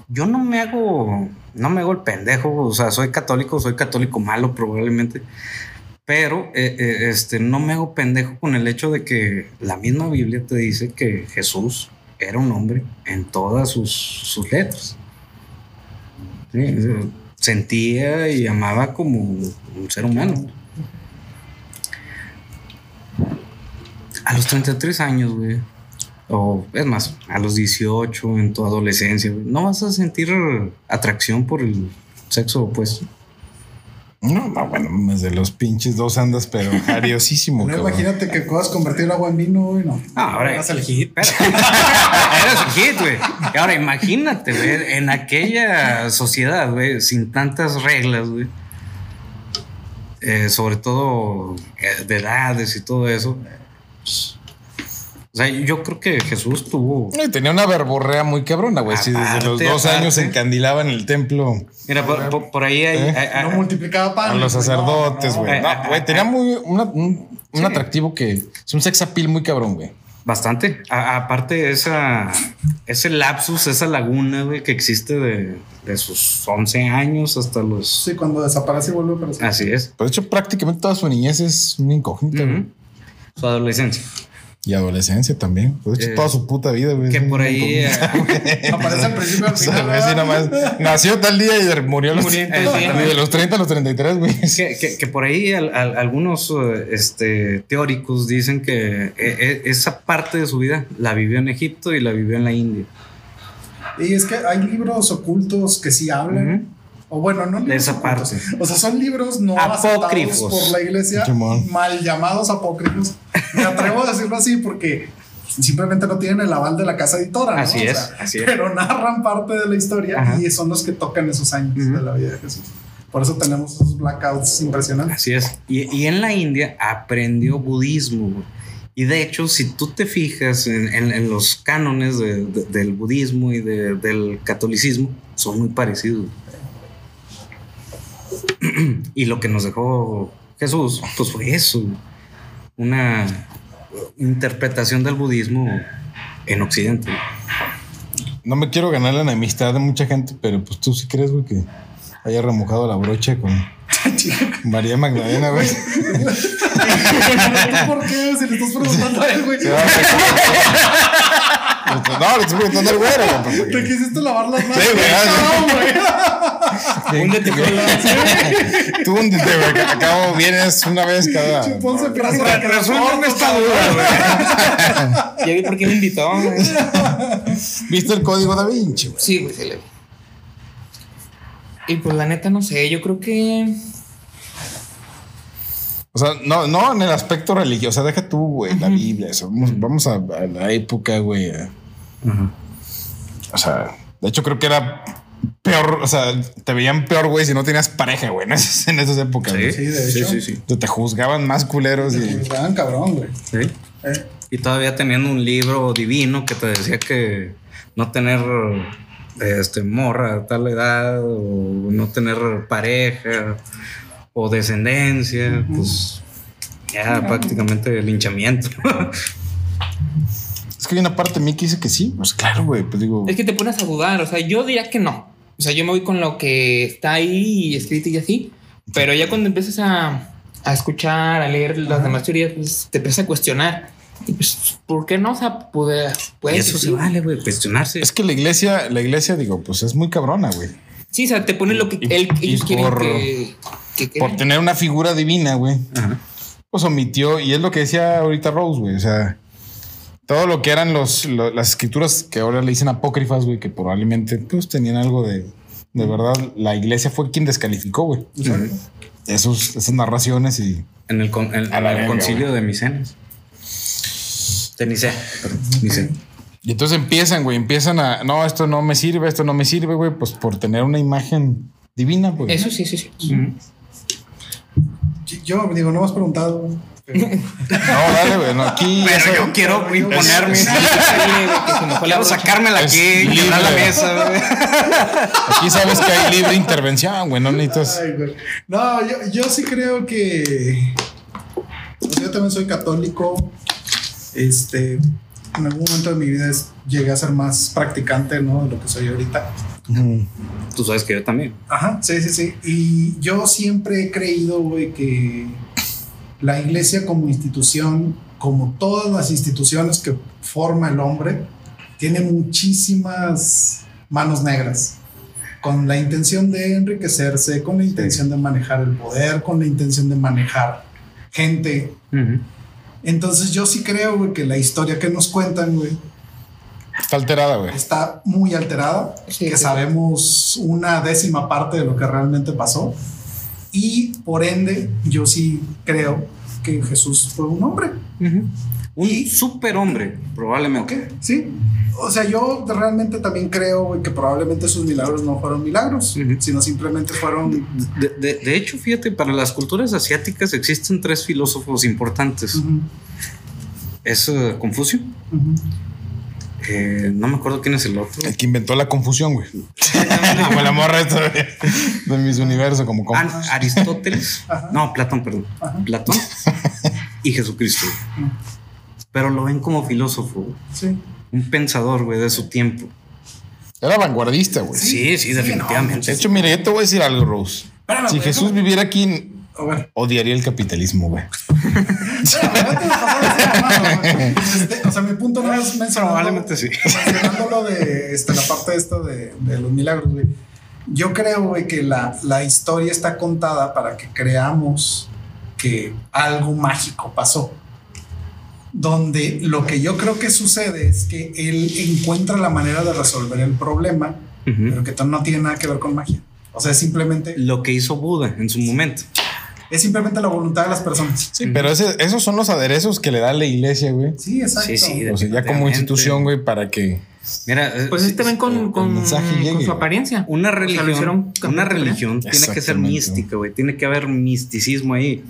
yo no me hago, no me hago el pendejo, o sea, soy católico, soy católico malo probablemente, pero eh, este, no me hago pendejo con el hecho de que la misma Biblia te dice que Jesús era un hombre en todas sus, sus letras. Sí, eh, sentía y amaba como un ser humano. A los 33 años, güey. O es más, a los 18, en tu adolescencia, no vas a sentir atracción por el sexo opuesto. No, no, bueno, desde los pinches dos andas, pero jariosísimo, no, cabrón. imagínate que puedas convertir el agua en vino, güey, no. Ah, ahora Eras el hit. Eres el hit, güey. Y ahora imagínate, güey, en aquella sociedad, güey, sin tantas reglas, güey. eh, sobre todo eh, de edades y todo eso. pues, sea, yo creo que Jesús tuvo. Y tenía una verborrea muy cabrona, güey. Sí, desde los Aparte, dos años aparte. encandilaba en el templo Mira, por, por- por ahí hay. ¿Eh? hay- No multiplicaba pan. a los sacerdotes, güey. no. No, güey, tenía muy una- un, un atractivo que es un sex appeal muy cabrón, güey. Bastante. A- aparte, esa, ese lapsus, esa laguna, güey, que existe de, de sus 11 años hasta los. Sí, cuando desaparece y vuelve a aparecer. Así es. Pues de hecho, prácticamente toda su niñez es una incógnita, güey. Ujú. Su adolescencia. Y adolescencia también. Pues Eh, toda su puta vida, güey. Que por ahí. eh, Aparece al principio al O nomás nació tal día y murió a los, Murió eh, de los 30 a los 33, güey. que, que- que por ahí al- al- algunos eh, este, teóricos dicen que esa parte de su vida la vivió en Egipto y la vivió en la India. Y es que hay libros ocultos que sí hablan. O bueno, no libros esa parte. O sea, son libros no Apócrifos. aceptados por la iglesia, mal llamados apócrifos. Me atrevo a decirlo así porque simplemente no tienen el aval de la casa editora. ¿no? Así O es, sea, así es. Pero narran parte de la historia Ajá. y son los que tocan esos años Ujú. de la vida de Jesús. Por eso tenemos esos blackouts impresionantes. Así es. Y, y en la India aprendió budismo. Y de hecho, si tú te fijas en, en- en los cánones de- de- del budismo y de- del catolicismo, son muy parecidos. y lo que nos dejó Jesús, pues fue eso. Una interpretación del budismo en Occidente. No me quiero ganar la enemistad de mucha gente, pero pues tú sí crees, güey, que haya remojado la brocha con María Magdalena, güey. ¿Por qué? Si le estás preguntando a él, güey. No, le estoy preguntando al güero, güey, Te quisiste lavar las manos. Sí, güey, No, güey. Húndete la- Tú húndete, güey, que acabo vienes una vez cada. Pedazo de Resuélveme esta duda, güey. Ya vi por qué me invitó. güey. ¿Viste el código da Vinci, güey? Sí, güey, se le vi. Y pues la neta no sé, yo creo que O sea, no, no en el aspecto religioso, o sea, deja tú, güey, la Biblia, eso. Vamos, vamos a, a la época, güey. a- O sea, de hecho creo que era peor, o sea, te veían peor, güey, si no tenías pareja, güey, en esas, en esas épocas. Sí. güey. Sí, de hecho. sí, sí. Te juzgaban más culeros y... Estaban cabrón, güey. Sí. Eh, Y todavía teniendo un libro divino que te decía que no tener este, morra a tal edad o no tener pareja o descendencia, pues ya prácticamente linchamiento. Es que hay una parte de mí que dice que sí. Pues claro, güey, pues digo... es que te pones a dudar. O sea, yo diría que no. O sea, yo me voy con lo que está ahí escrito y así. Pero ya cuando empiezas a, a escuchar, a leer las demás teorías, pues te empiezas a cuestionar. Y pues, ¿por qué no? O sea, puede, puede y eso sí. se vale, güey, cuestionarse. Es que la iglesia, la iglesia, digo, pues es muy cabrona, güey. Sí, o sea, te pone lo que Y- él- y ellos por- que, que Por tener una figura divina, güey. Ajá. pues omitió, y es lo que decía ahorita Rose, güey, o sea, todo lo que eran los, lo- las escrituras que ahora le dicen apócrifas, güey, que probablemente pues tenían algo de, de verdad, la iglesia fue quien descalificó, güey, esos, esas narraciones y... En el, con- en- A la en el verga, concilio de Micenas. De Nicea, perdón, Nicea. Y entonces empiezan, güey, empiezan a, no, esto no me sirve, esto no me sirve, güey, pues por tener una imagen divina, güey. Eso sí, sí, sí. Yo, digo, no me has preguntado. No, dale, güey, no, aquí... Pero eso- yo quiero imponerme. Quiero sacármela aquí, quebrar la libre. mesa, güey. Aquí sabes que hay libre intervención, güey, no necesitas... Ay, güey. No, yo, yo sí creo que. o sea, yo también soy católico. Este. En algún momento de mi vida es- llegué a ser más practicante, ¿no? De lo que soy ahorita. Tú sabes que yo también. Ajá, sí, sí, sí. Y yo siempre he creído, güey, que la iglesia como institución, como todas las instituciones que forma el hombre, tiene muchísimas manos negras. Con la intención de enriquecerse, con la intención de manejar el poder, con la intención de manejar gente. Entonces yo sí creo, güey, que la historia que nos cuentan, güey, Está alterada, güey. está muy alterada, Sí, que sí. sabemos una décima parte de lo que realmente pasó. Y por ende, yo sí creo que Jesús fue un hombre. Un superhombre, probablemente. ¿Ok? Sí. O sea, yo realmente también creo, que probablemente sus milagros no fueron milagros, sino simplemente fueron. De, de- de hecho, fíjate, para las culturas asiáticas existen tres filósofos importantes. Es eh, Confucio. Eh, no me acuerdo quién es el otro. El que inventó la confusión, güey. Como la morra esta de, de mis universos, como Aristóteles. Ajá. No, Platón, perdón. Ajá. Platón y Jesucristo. güey. Pero lo ven como filósofo, güey. Sí. un pensador, güey, de su tiempo. Era vanguardista, güey. Sí, sí, definitivamente. De hecho, mira, yo te voy a decir algo, Rose. Espérame, Si Jesús déjame- viviera aquí, A ver. odiaría el capitalismo, güey. Este, o sea, mi punto no es mencionando. Probablemente sí. Mencionando lo de este, la parte esta de, de los milagros, güey. Yo creo, güey, que la, la historia está contada para que creamos que algo mágico pasó. Donde lo que yo creo que sucede es que él encuentra la manera de resolver el problema, Ujú. pero que no tiene nada que ver con magia. O sea, simplemente, Lo que hizo Buda en su momento. Es simplemente la voluntad de las personas. Sí, pero ese- esos son los aderezos que le da la iglesia, güey. Sí, exacto. Sí, sí, O sea, ya como institución, güey, para que. Mira, eh, Pues es también con, con, con su apariencia. una O sea, lo religión, hicieron una religión tiene que ser mística, güey. Tiene que haber misticismo ahí.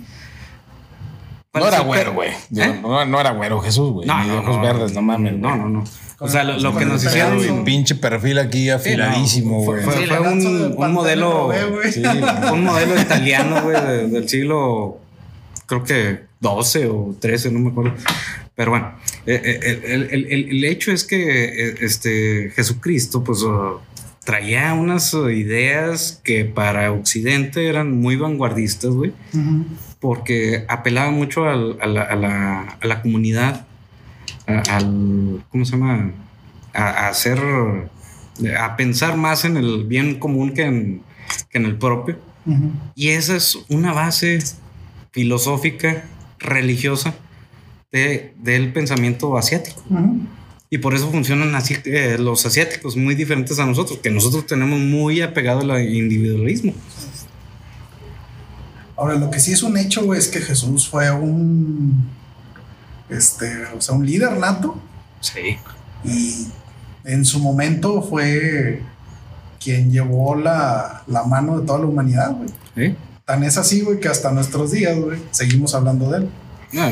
No era ser- güero, güey. ¿Eh? No, no era güero Jesús, güey. No, no, ojos no, verdes, no mames. No, no, no. O sea, lo, lo que nos hicieron. Un pinche perfil aquí afiladísimo, Fue, güey. fue- Sí, un, modelo. Robé, sí, un modelo italiano, güey, de- del siglo. Creo que 12 o 13, no me acuerdo. Pero bueno, eh, eh, el, el- el- el hecho es que eh, este Jesucristo, pues. uh, traía unas ideas que para Occidente eran muy vanguardistas, güey porque apelaba mucho al- a, la, a la- a la comunidad, a- al, ¿cómo se llama? A, a hacer, a pensar más en el bien común que en, que en el propio. Y esa es una base filosófica, religiosa de- del pensamiento asiático. Ujú. Y por eso funcionan así eh, los asiáticos, muy diferentes a nosotros, que nosotros tenemos muy apegado al individualismo. Ahora, lo que sí es un hecho, güey, es que Jesús fue un. Este, o sea, un líder nato Sí. y en su momento fue quien llevó la, la mano de toda la humanidad, güey. ¿Eh? Tan es así, güey, que hasta nuestros días, güey, seguimos hablando de él. No,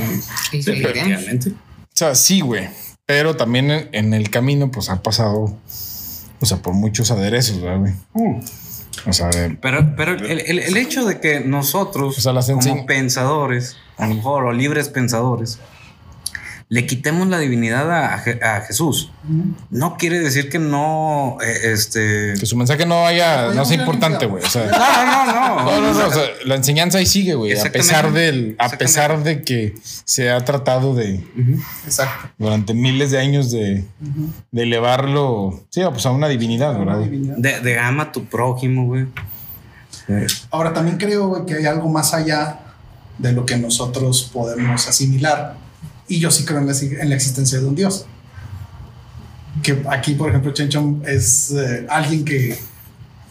Y sí, efectivamente. O sea, sí, güey. Pero también en, en el camino, pues ha pasado, o sea, por muchos aderezos, ¿verdad, güey. O sea, de- Pero, pero el, el- el hecho de que nosotros, O sea, las como pensadores, a lo mejor, o libres pensadores, le quitemos la divinidad a, a Je- a Jesús, no quiere decir que no, eh, este... que su mensaje no haya, no sea importante, güey. O sea, No, no, no. no, no, no, o sea, la enseñanza ahí sigue, güey. A pesar del, a pesar de que se ha tratado de. Exacto. durante miles de años de, elevarlo, sí, pues a una divinidad, ¿verdad? De, de ama a tu prójimo, güey. Eh, Ahora también creo güey, que hay algo más allá de lo que nosotros podemos asimilar. Y yo sí creo en la, en la existencia de un Dios. Que aquí, por ejemplo, Chenchon es eh, alguien que,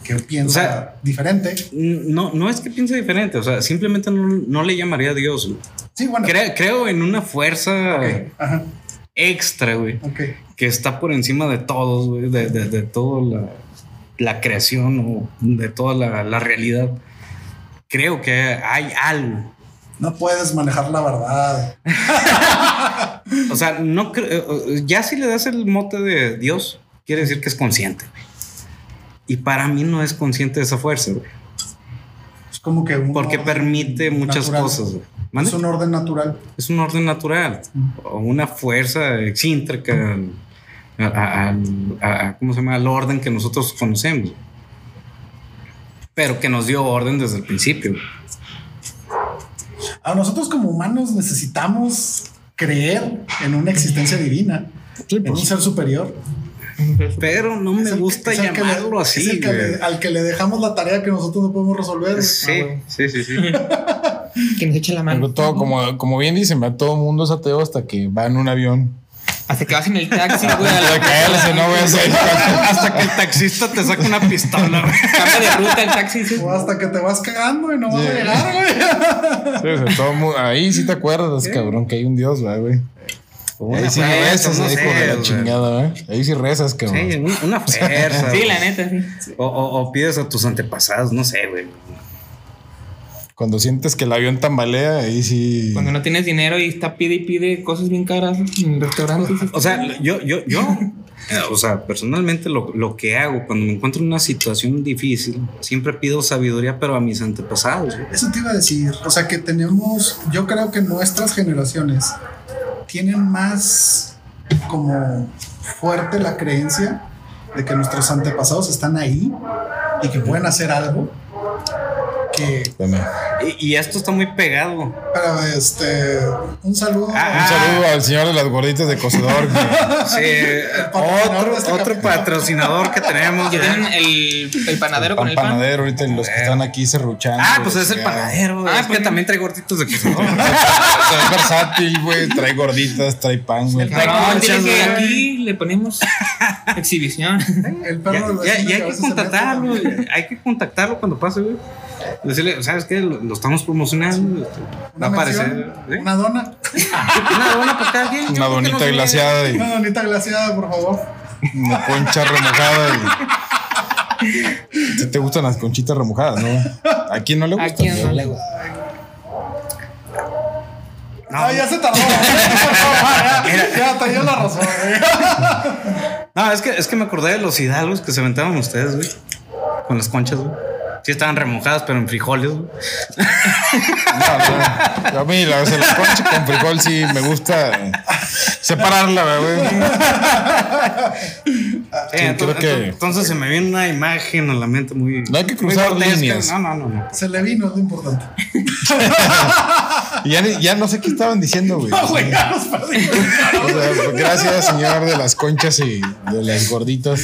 que piensa O sea, diferente. No, no es que piense diferente, o sea, simplemente no, no le llamaría a Dios. Sí, bueno. Cre- creo en una fuerza Ajá, extra, güey. ok. que está por encima de todos, güey, de, de, de toda la, la creación o de toda la, la realidad. Creo que hay algo. No puedes manejar la verdad. O sea, no creo. Ya si le das el mote de Dios, quiere decir que es consciente. güey. Y para mí no es consciente de esa fuerza, güey, Es como que un porque permite muchas natural. cosas. güey. ¿Mande? Es un orden natural. es un orden natural o una fuerza excéntrica al, ¿cómo se llama? al orden que nosotros conocemos pero que nos dio orden desde el principio A nosotros como humanos necesitamos creer en una existencia divina, Sí, en un ser superior. pero no me gusta que le- llamarlo es así el que güey. le- al que le dejamos la tarea que nosotros no podemos resolver. sí, sí sí sí Que nos eche la mano. Pero todo, como, como bien dicen, ¿verdad? todo mundo es ateo hasta que va en un avión. Hasta que vas en el taxi, güey. a Hasta no a hasta que el taxista te saca una pistola güey. Cambia de ruta el taxi. dices, O hasta que te vas cagando y no vas a Sí. llegar, güey. Sí, o sea, todo ahí sí te acuerdas, cabrón, que hay un Dios, ¿verdad, güey. Una Ahí sí rezas, no hijo sé, de la güey. chingada, ¿eh? Ahí sí rezas, cabrón. Sí, un- una fuerza. Sí, güey. la neta, sí. O, o- o pides a tus antepasados, no sé, güey. Cuando sientes que el avión tambalea, ahí sí. Cuando no tienes dinero y está pide y pide cosas bien caras en restaurantes. O sea, yo, yo, yo, eh, o sea, personalmente lo, lo que hago cuando me encuentro en una situación difícil, siempre pido sabiduría, pero a mis antepasados. güey. Eso te iba a decir. O sea, que tenemos, yo creo que nuestras generaciones tienen más como fuerte la creencia de que nuestros antepasados están ahí y que pueden hacer algo. Que. Y, y esto está muy pegado. pero este, un saludo. Ah, Un saludo al señor de las gorditas de cocedor. que- Sí, patrocinador otro, este otro patrocinador que tenemos. Ya ¿eh? tienen el, el panadero pan con el pan. panadero ahorita y los que están aquí serruchando. Ah, pues es el panadero. Ah, Ah, es pues que también trae gorditos de cocedor. Es versátil, güey. Trae gorditas, trae pan, güey. El que aquí le ponemos exhibición. El Ya, perro ya- ya que hay que contactarlo. Hay que contactarlo cuando pase, güey. Decirle, ¿sabes qué? Lo, estamos promocionando. Va Una a aparecer. ¿eh? Una dona. Una dona para cada quien. Una donita no glaseada y Una donita glaseada, por favor. una concha remojada. Y... Si te gustan las conchitas remojadas, ¿no? ¿A quién no le ¿A gustan? quién no le gusta? No, Ah, ya se tardó. ya, ya te dio la razón. no, es que, es que me acordé de los hidalgos que se aventaban ustedes, güey. Con las conchas, güey. Sí estaban remojadas, pero en frijoles. No, no. A mí la, concha con frijol sí me gusta eh, separarla, güey. Sí, ento- creo que- ento- Entonces se me viene una imagen a la mente muy. No hay que cruzar líneas. No, no, no. no. Se le vino, es lo importante. Y ya, ya no sé qué estaban diciendo, güey. No, güey, ya nos perdimos. O sea, pues, gracias, señor de las conchas y de las gorditas.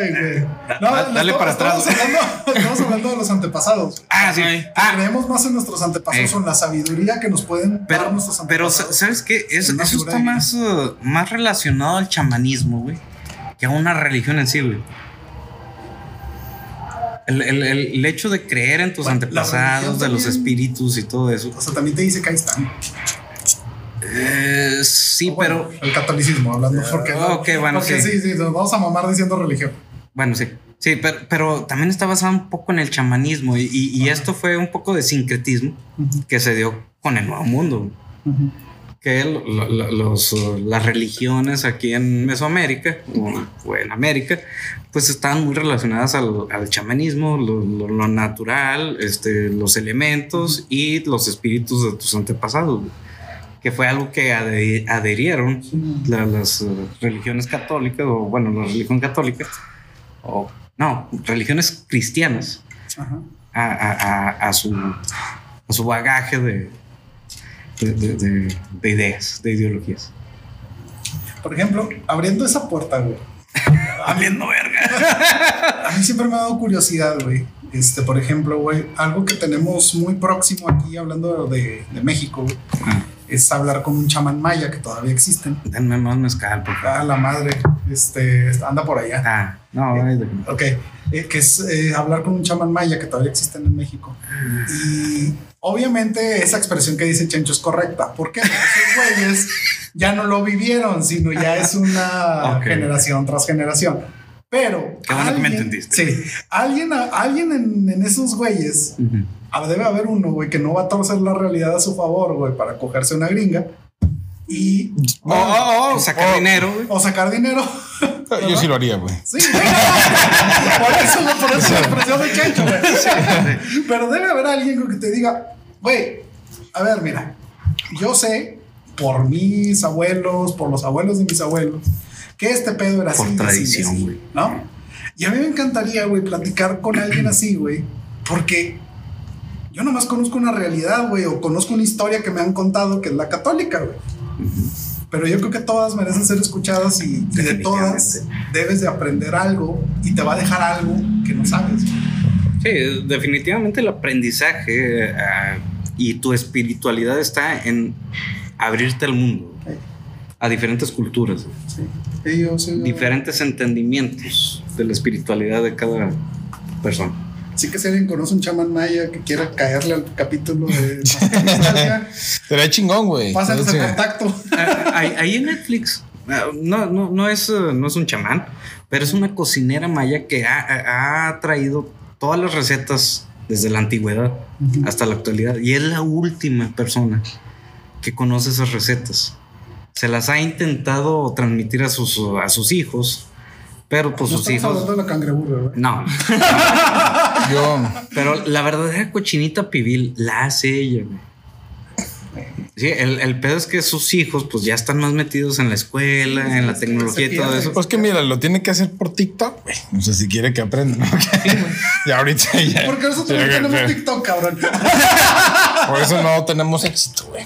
Ay, güey. No, Da- dale estamos- para estamos atrás. Hablando, estamos hablando de los antepasados. Ah, sí. Ah, Creemos más en nuestros antepasados, Eh. en la sabiduría que nos pueden dar Pero, nuestros pero antepasados. ¿sabes qué? Es- eso está más, uh, más relacionado al chamanismo, güey, que a una religión en sí, güey. El, el- el- hecho de creer en tus Bueno, antepasados, de los espíritus y todo eso. O sea, también te dice que ahí están. Eh, sí, bueno, pero El catolicismo, hablando. Porque, no- ok, bueno, porque sí. sí. sí, nos vamos a mamar diciendo religión. bueno, sí. Sí, pero, pero también está basado un poco en el chamanismo y, y- y esto fue un poco de sincretismo que se dio con el Nuevo Mundo. Que lo- lo- lo- los, uh, las religiones aquí en Mesoamérica o, en América, pues estaban muy relacionadas al, al chamanismo, lo, natural, este, los elementos y los espíritus de tus antepasados, que fue algo que adherieron la- las uh, religiones católicas, o bueno, la religión católica, o no, religiones cristianas, Ajá. a, a- a- a su, a su bagaje de, de, de- de- de ideas, de ideologías. Por ejemplo, abriendo esa puerta, güey. Habiendo verga. A mí siempre me ha dado curiosidad, güey. Este, por ejemplo, güey, algo que tenemos muy próximo aquí, hablando de, de México, güey, es hablar con un chamán maya que todavía existen. Denme más mezcal, por favor. Ah, la madre, este, anda por allá. Ah, no, ay, de- Ok, eh, que es eh, hablar con un chamán maya que todavía existen en México. Y obviamente esa expresión que dice Chencho es correcta. ¿Por qué? Porque esos güeyes ya no lo vivieron, sino ya es una Ok. generación tras generación. Pero. Qué bueno que me alguien- entendiste. Sí. Alguien, alguien en, en esos güeyes, Ujú. ah, debe haber uno, güey, que no va a torcer la realidad a su favor, güey, para cogerse una gringa. Y. Oh, oh, oh, sacar Oh. dinero, güey. O sacar dinero. Yo sí lo haría, güey. Sí, por eso, por eso la expresión de Chencho, güey. Pero debe haber alguien que te diga, güey, a ver, mira, yo sé por mis abuelos, por los abuelos de mis abuelos, que este pedo era Por así. así, tradición, güey. ¿No? Y a mí me encantaría, güey, platicar con alguien así, güey, porque yo nomás conozco una realidad, güey, o conozco una historia que me han contado que es la católica, güey. Pero yo creo que todas merecen ser escuchadas y, y de todas debes de aprender algo y te va a dejar algo que no sabes. Sí, definitivamente el aprendizaje ah, y tu espiritualidad está en abrirte al mundo, Sí. a diferentes culturas, Sí. Sí, yo sí, yo- diferentes entendimientos de la espiritualidad de cada persona. Así que si alguien conoce un chamán maya que quiera caerle al capítulo de Será chingón, güey. pásanos Sí. el contacto. Ah, Ahí en Netflix. ah, No, no, no, es, eh, no es un chamán, pero es una cocinera maya que ha, ha- traído todas las recetas desde la antigüedad hasta la actualidad. Y es la última persona que conoce esas recetas. Se las ha intentado transmitir a sus, a sus hijos, pero pues No sus hijos... hablando de la cangreburra, ¿verdad? No, Yo, pero la verdadera cochinita pibil la hace ella, güey. Sí, el, el pedo es que sus hijos, pues ya están más metidos en la escuela, en la tecnología y todo eso. pues que mira, lo tiene que hacer por TikTok, güey. No sé si quiere que aprenda. ¿no? y ahorita ya. Porque nosotros no tenemos TikTok, cabrón. Por eso no tenemos éxito, güey.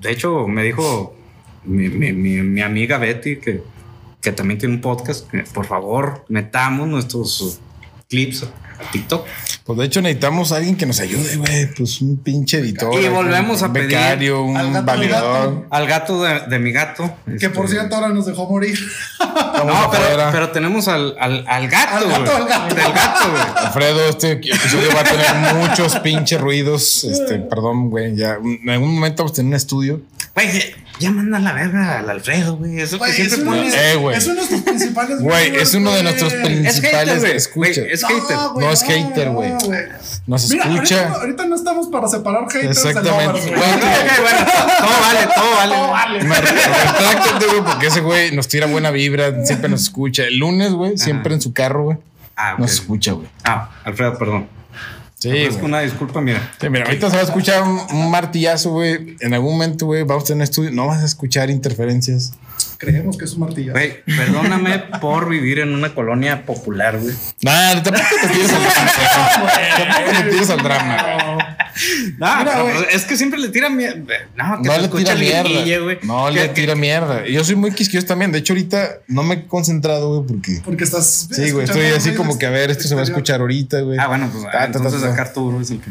De hecho, me dijo mi, mi- mi- mi amiga Betty, que, que también tiene un podcast, que por favor metamos nuestros clips TikTok. Pues de hecho necesitamos a alguien que nos ayude, güey. Pues un pinche editor. Y volvemos un a pedir becario, un al gato validador. gato. Al gato de, de mi gato. Que por este, cierto ahora nos dejó morir. No, pero, tenemos al, al, al gato, Al gato, güey. al gato. Del gato, güey. Alfredo, este episodio va a tener muchos pinches ruidos. Este, perdón, güey. Ya en algún momento vamos a tener un estudio. Güey, ya manda la verga al Alfredo, güey. Eso que siempre es, uno, pones. Eh, es uno de nuestros principales. Güey, es uno de güey. nuestros Es principales hater, güey. escuchas. Es hater. No es hater, güey. Nos Mira, escucha. Ahorita, ahorita no estamos para separar haters de Exactamente. bueno, todo vale, todo vale. Todo vale. Me güey, porque ese güey nos tira buena vibra, siempre nos escucha. El lunes, güey, siempre en su carro, güey, Ah, ok. nos escucha, güey. Ah, Alfredo, perdón. Sí, Es güey. una disculpa, mira. Sí, mira, ahorita se va a escuchar un, un martillazo, güey. En algún momento, güey, vamos a tener estudio. No vas a escuchar interferencias. Creemos que es un martillo. Güey, perdóname por vivir en una colonia popular, güey. Nah, tampoco te tires al drama. Tampoco te tires al drama, güey. No, Mira, pero, güey. pues, es que siempre le tira mierda. No, que No le tira mierda. güey. No le Que- tira mierda. Yo soy muy quisquilloso también. De hecho, ahorita no me he concentrado, güey, porque. Porque estás. Sí, güey, estoy así como que a ver, esto se va a escuchar ahorita, güey. Ah, bueno, pues Ta, ah, ta, ta, entonces ta. acá Arturo es el que.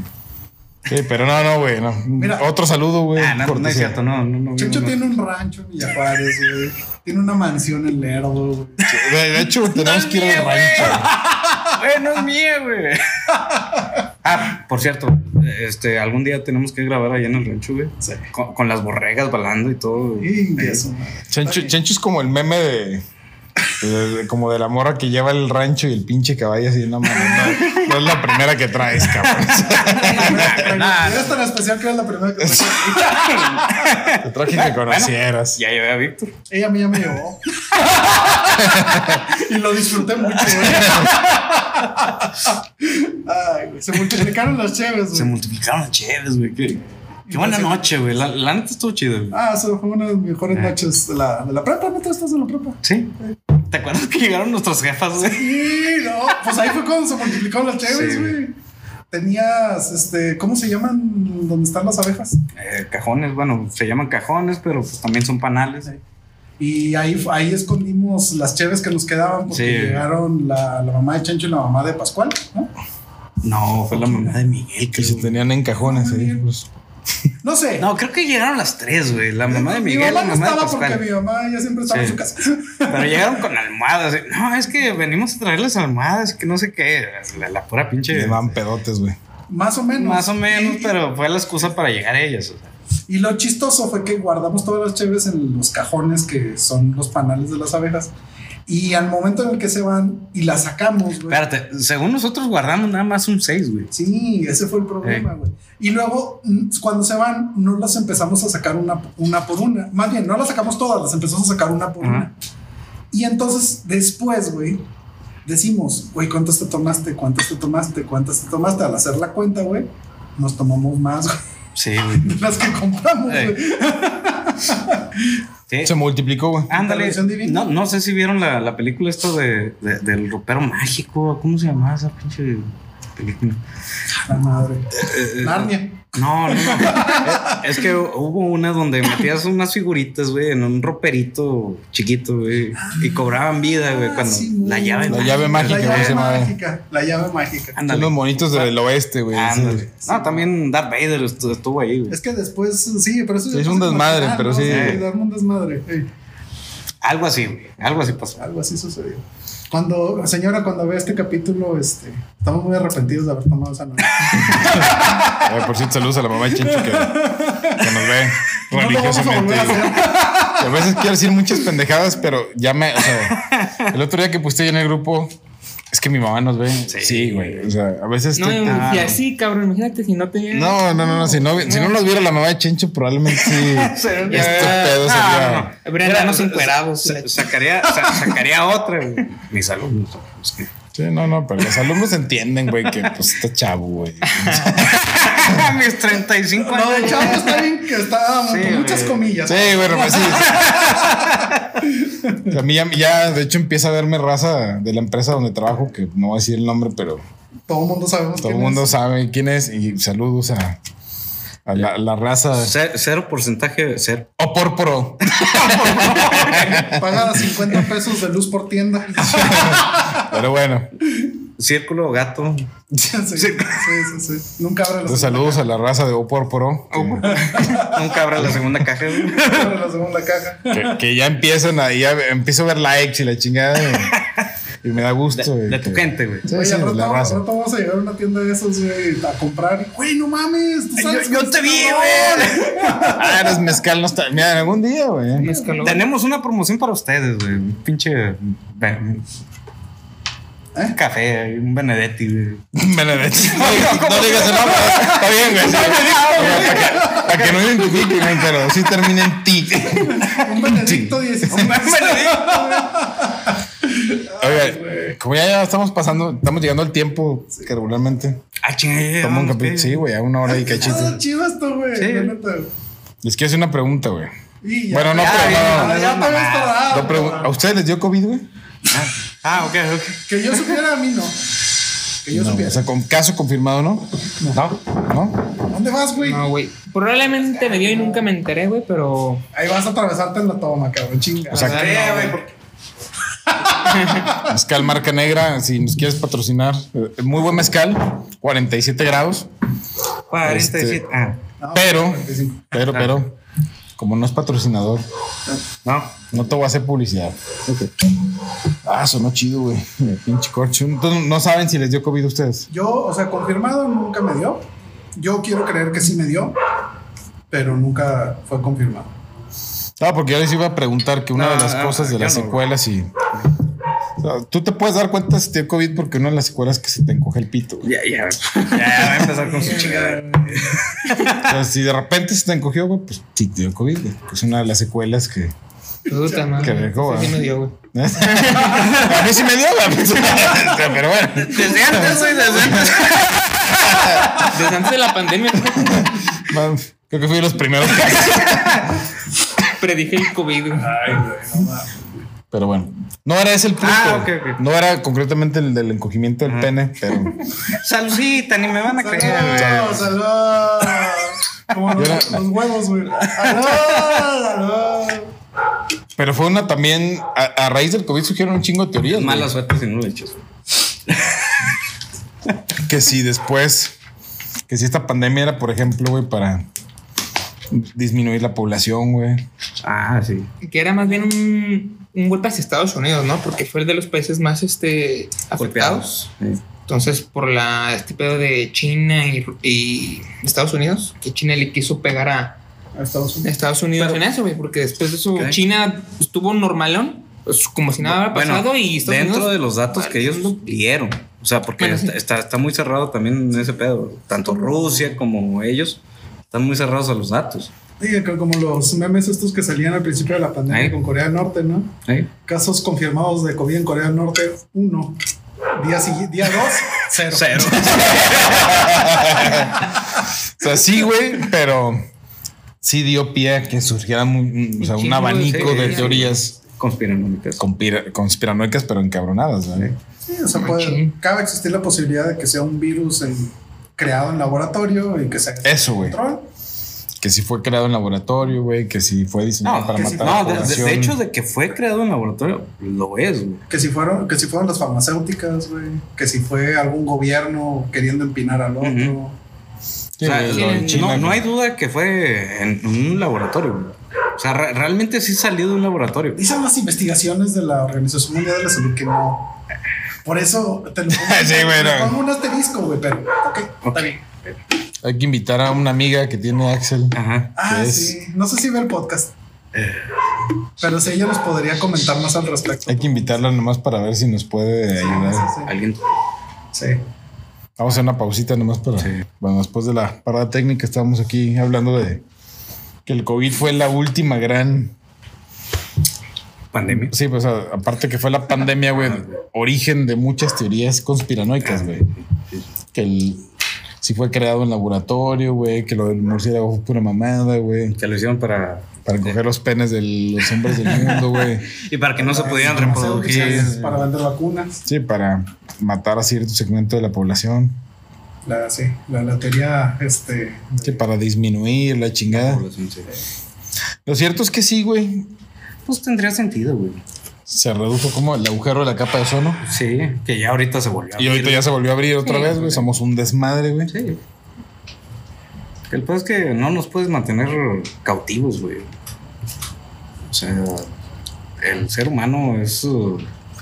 Sí, pero no, no, güey, no. Mira. Otro saludo, güey. Ah, no, no es cierto, no, no, no. Checho no, no. tiene un rancho en Villa Juárez, güey. Tiene una mansión en Lerdo, güey. De, hecho, tenemos que ir al rancho. Güey, no es mía, güey. Ah, por cierto, este, algún día tenemos que grabar allá en el rancho, güey. Sí. Con, con las borregas balando y todo. Y eso. Chencho, Chencho es como el meme de- Como de la morra que lleva el rancho y el pinche caballo así en la mano. No, no es la primera que traes, cabrón. Nah, Eres tan especial que eres la primera que Te traje que conocieras. Ya llevé a Víctor. Ella a mí ya me llevó. y lo disfruté mucho, güey. Ay, güey. Se multiplicaron las cheves, Se güey. multiplicaron las chéves, güey. Qué, qué buena noche, güey. La, la neta estuvo chida, güey. Ah, eso fue una de las mejores noches de la, de la prepa. ¿No tú estás en la prepa? Sí. ¿Te acuerdas que llegaron nuestras jefas, güey? Sí, no. Pues ahí fue cuando se multiplicaron las cheves, Sí, güey. Tenías, este, ¿cómo se llaman donde están las abejas? Eh, cajones, bueno, se llaman cajones, pero pues también son panales. Y ahí, ahí escondimos las cheves que nos quedaban porque Sí. llegaron la, la mamá de Chancho y la mamá de Pascual, ¿no? No, fue la mamá de Miguel. Que se tenían en cajones, eh, pues. No sé. No, creo que llegaron las tres, güey. La mamá de Miguel, mi mamá la no mamá de estaba porque mi mamá ya siempre estaba en su casa. Pero llegaron con almohadas. eh. No, es que venimos a traerles almohadas que no sé qué. La, la pura pinche. Llevan pedotes, güey. Más o menos. Más o menos, Y- pero fue la excusa para llegar a ellas. o sea. Y lo chistoso fue que guardamos todas las cheves en los cajones que son los panales de las abejas. Y al momento en el que se van y las sacamos, güey. Espérate, según nosotros guardamos nada más un 6, güey. Sí, ese fue el problema, güey. Y luego, mm, cuando se van, no las empezamos a sacar una, una por una. Más bien, no las sacamos todas, las empezamos a sacar una por Ajá. una. Y entonces, después, güey, decimos, güey, ¿cuántas te tomaste? ¿Cuántas te tomaste? ¿Cuántas te tomaste? Al hacer la cuenta, güey, nos tomamos más güey, Sí, güey. de las que compramos, Ey. güey. Sí. Se multiplicó, güey. Ándale. No, no sé si vieron la, la película esto de, de- del ropero mágico. ¿Cómo se llamaba esa pinche película? La madre. Eh, eh, Narnia. No, no, no. es, que hubo una donde metías unas figuritas, güey, en un roperito chiquito, güey, y cobraban vida, güey, Ah, cuando sí, la güey. llave. La llave mágica, La ¿cómo se llave mágica. La llave mágica. Son los monitos del oeste, güey. No, también Darth Vader estu- estuvo ahí, güey. Es que después, sí, pero eso Sí, es un desmadre, pero ¿no? sí. darme un desmadre. Algo así, güey. Algo así pasó. Algo así sucedió. Cuando, señora, cuando ve este capítulo, este, estamos muy arrepentidos de haber tomado esa noche. Eh, por cierto, saludos a la mamá de Chencho que, que nos ve No religiosamente. a. A veces quiero decir muchas pendejadas, pero ya me. O sea, el otro día que ahí en el grupo, es que mi mamá nos ve. Sí, güey. O sea, a veces. No, y no. así, cabrón, imagínate si no te no, no, no, no. Si no, si no nos viera la mamá de Chencho, probablemente sí. este pedo No, no, no. Habrían Mira, danos sa- encuerados. sa- Sacaría, sa- sacaría otra, güey. Mis alumnos. es que- Sí, no, no, pero los alumnos entienden, güey, que pues está chavo, güey. Mis 35 Lo de años. chavo está bien que está Sí, con muchas güey. comillas. Sí, bueno, pues sí. A mí ya, ya, de hecho, empieza a verme raza de la empresa donde trabajo, que no voy a decir el nombre, pero Todo el mundo sabemos todo el mundo es. sabe quién es. Y saludos a, a la, la raza. Ce- Cero porcentaje de ser. O por pro. Paga 50 pesos de luz por tienda. Pero bueno, Círculo, gato. Sí, sí, sí, sí. Nunca abre la saludos a la raza de O por pro. que- Nunca abra la segunda caja. güey. segunda- abre la segunda caja. que, que ya empiezan a, ya empiezo a ver likes y la chingada. Y, y me da gusto. De, güey, de tu que- gente, güey. Sí, Oye, sí, al rato, la al raza. rato vamos a llegar a una tienda de esos, güey, a comprar. Güey, no mames. ¿tú sabes yo que te vi, cabrón? Ah, eres mezcal, no está. Mira, algún día, güey. Tenemos una promoción para ustedes, güey. Un pinche. ¿Eh? Café, un Benedetti, güey. Benedetti. No, digas- no digas el nombre. Está bien, güey. Para que, no identifiquen, güey, pero sí termina en ti. Un Benedicto 16. Oiga, como ya, estamos pasando, estamos llegando al tiempo que regularmente Ah, chinga, tomo un capítulo. Sí, güey, a una hora y Ah, cachito. chido esto, güey. Sí. Les quiero hacer una pregunta, güey. Bueno, no, pero ya, no. ¿A ustedes les dio COVID, güey? Ah, ok, ok. Que yo supiera, a mí no. Que yo No, supiera. o sea, con caso confirmado, ¿no? No. ¿No? ¿Dónde vas, güey? No, güey. Probablemente me dio y nunca me enteré, güey, pero. Ahí vas a atravesarte en la toma, cabrón. Chinga. O sea, Ah, que- no, güey, porque- Mezcal marca negra, si nos quieres patrocinar. eh, Muy buen mezcal, 47 grados. 47. Este- Ah, No, Pero, 45. pero, pero, como no es patrocinador, no. no te voy a hacer publicidad. Ah, sonó chido, güey. Pinche corcho. Entonces, no saben si les dio COVID a ustedes. Yo, o sea, confirmado nunca me dio. Yo quiero creer que sí me dio, pero nunca fue confirmado. Ah, porque yo les iba a preguntar que una No, de las no, cosas de las secuelas y. o sea, tú te puedes dar cuenta si te dio COVID porque una de las secuelas es que se te encoge el pito. güey. Ya, ya. Ya va a empezar con su. O sea, si de repente se te encogió, güey, pues sí te dio COVID. güey, que es una de las secuelas que. Puta madre. Rico, Ese sí güey. me dio, güey. a mí sí me dio, güey. pues, pero bueno. Desde antes, güey, desde antes. Desde antes de la pandemia Man, Creo que fui de los primeros. predije el COVID, güey. Ay, güey, no mames. Pero bueno, no era ese el punto. Ah, ok, ok. No era concretamente el del encogimiento del pene, pero. Saludcita, ni me van a creer, ¡Salud! ¡Salud! Como los, Yo era- los huevos, güey. ¡Salud! ¡Salud! Pero fue una también. A, a raíz del COVID surgieron un chingo de teorías. güey. Mala suerte si no lo echas. Que si después. Que si esta pandemia era, por ejemplo, güey, para disminuir la población, güey. Ah, sí. Que era más bien un, un golpe hacia Estados Unidos, ¿no? Porque fue el de los países más este, afectados. Golpeados. Sí. Entonces, por la, este pedo de China y, y Estados Unidos, que China le quiso pegar a A Estados Unidos. Estados Unidos Pero- en eso, güey, porque después de eso Ok. China estuvo normalón, pues, como si nada hubiera Bueno, pasado y Estados dentro Unidos. de los datos que ellos dieron. O sea, porque Bueno, sí. está, está, está muy cerrado también en ese pedo. Tanto Rusia como ellos están muy cerrados a los datos. Sí, como los memes estos que salían al principio de la pandemia con Corea del Norte, ¿no? ¿Eh? Casos confirmados de COVID en Corea del Norte, uno. Día, día dos, cero. Cero. O sea, sí, güey, pero sí dio pie a que surgiera muy- o sea, un abanico de teorías. Conspiranoicas. conspira- conspiranoicas, pero encabronadas, güey. Sí, o sea, puede, cabe existir la posibilidad de que sea un virus en- creado en laboratorio y que se haga Eso, güey. Que si fue creado en laboratorio, güey, que si fue diseñado No, para matar si- a la No, de, de- población. de hecho, de que fue creado en laboratorio, lo es, güey. Que si fueron, que si fueron las farmacéuticas, güey. Que si fue algún gobierno queriendo empinar al otro. Sí, O sea, no- China, no, no hay duda que fue en un laboratorio, güey. O sea, re- realmente sí salió de un laboratorio. Dicen las investigaciones de la Organización Mundial de la Salud que no. Por eso te lo pongo, Sí, güey, te no. pongo un asterisco, güey, pero ok, está bien. Hay que invitar a una amiga que tiene Axel. Ajá. Ah, sí. No sé si ve el podcast. Pero sí, ella nos podría comentar más al respecto. Hay que invitarla nomás para ver si nos puede ayudar. Sí, Alguien. sí. Vamos a hacer una pausita nomás para. Sí. Bueno, después de la parada técnica, estábamos aquí hablando de que el COVID fue la última gran. Pandemia. Sí, pues aparte que fue la pandemia, güey, origen de muchas teorías conspiranoicas, güey. Que el. Si fue creado en laboratorio, güey, que lo del murciélago fue pura mamada, güey. Que lo hicieron para. Para coger los penes de los hombres del mundo, güey. Y para que no se pudieran reproducir. Para vender vacunas. Sí, para matar a cierto segmento de la población. La, sí, la, la teoría, este. Sí, para disminuir la chingada. Sí. Lo cierto es que sí, güey. Pues tendría sentido, güey. Se redujo como el agujero de la capa de ozono. Sí, que ya ahorita se volvió a Y ahorita abrir. ya se volvió a abrir otra Sí, vez, güey. Somos un desmadre, güey. Sí. El peor es que no nos puedes mantener cautivos, güey. O sea, el ser humano es uh,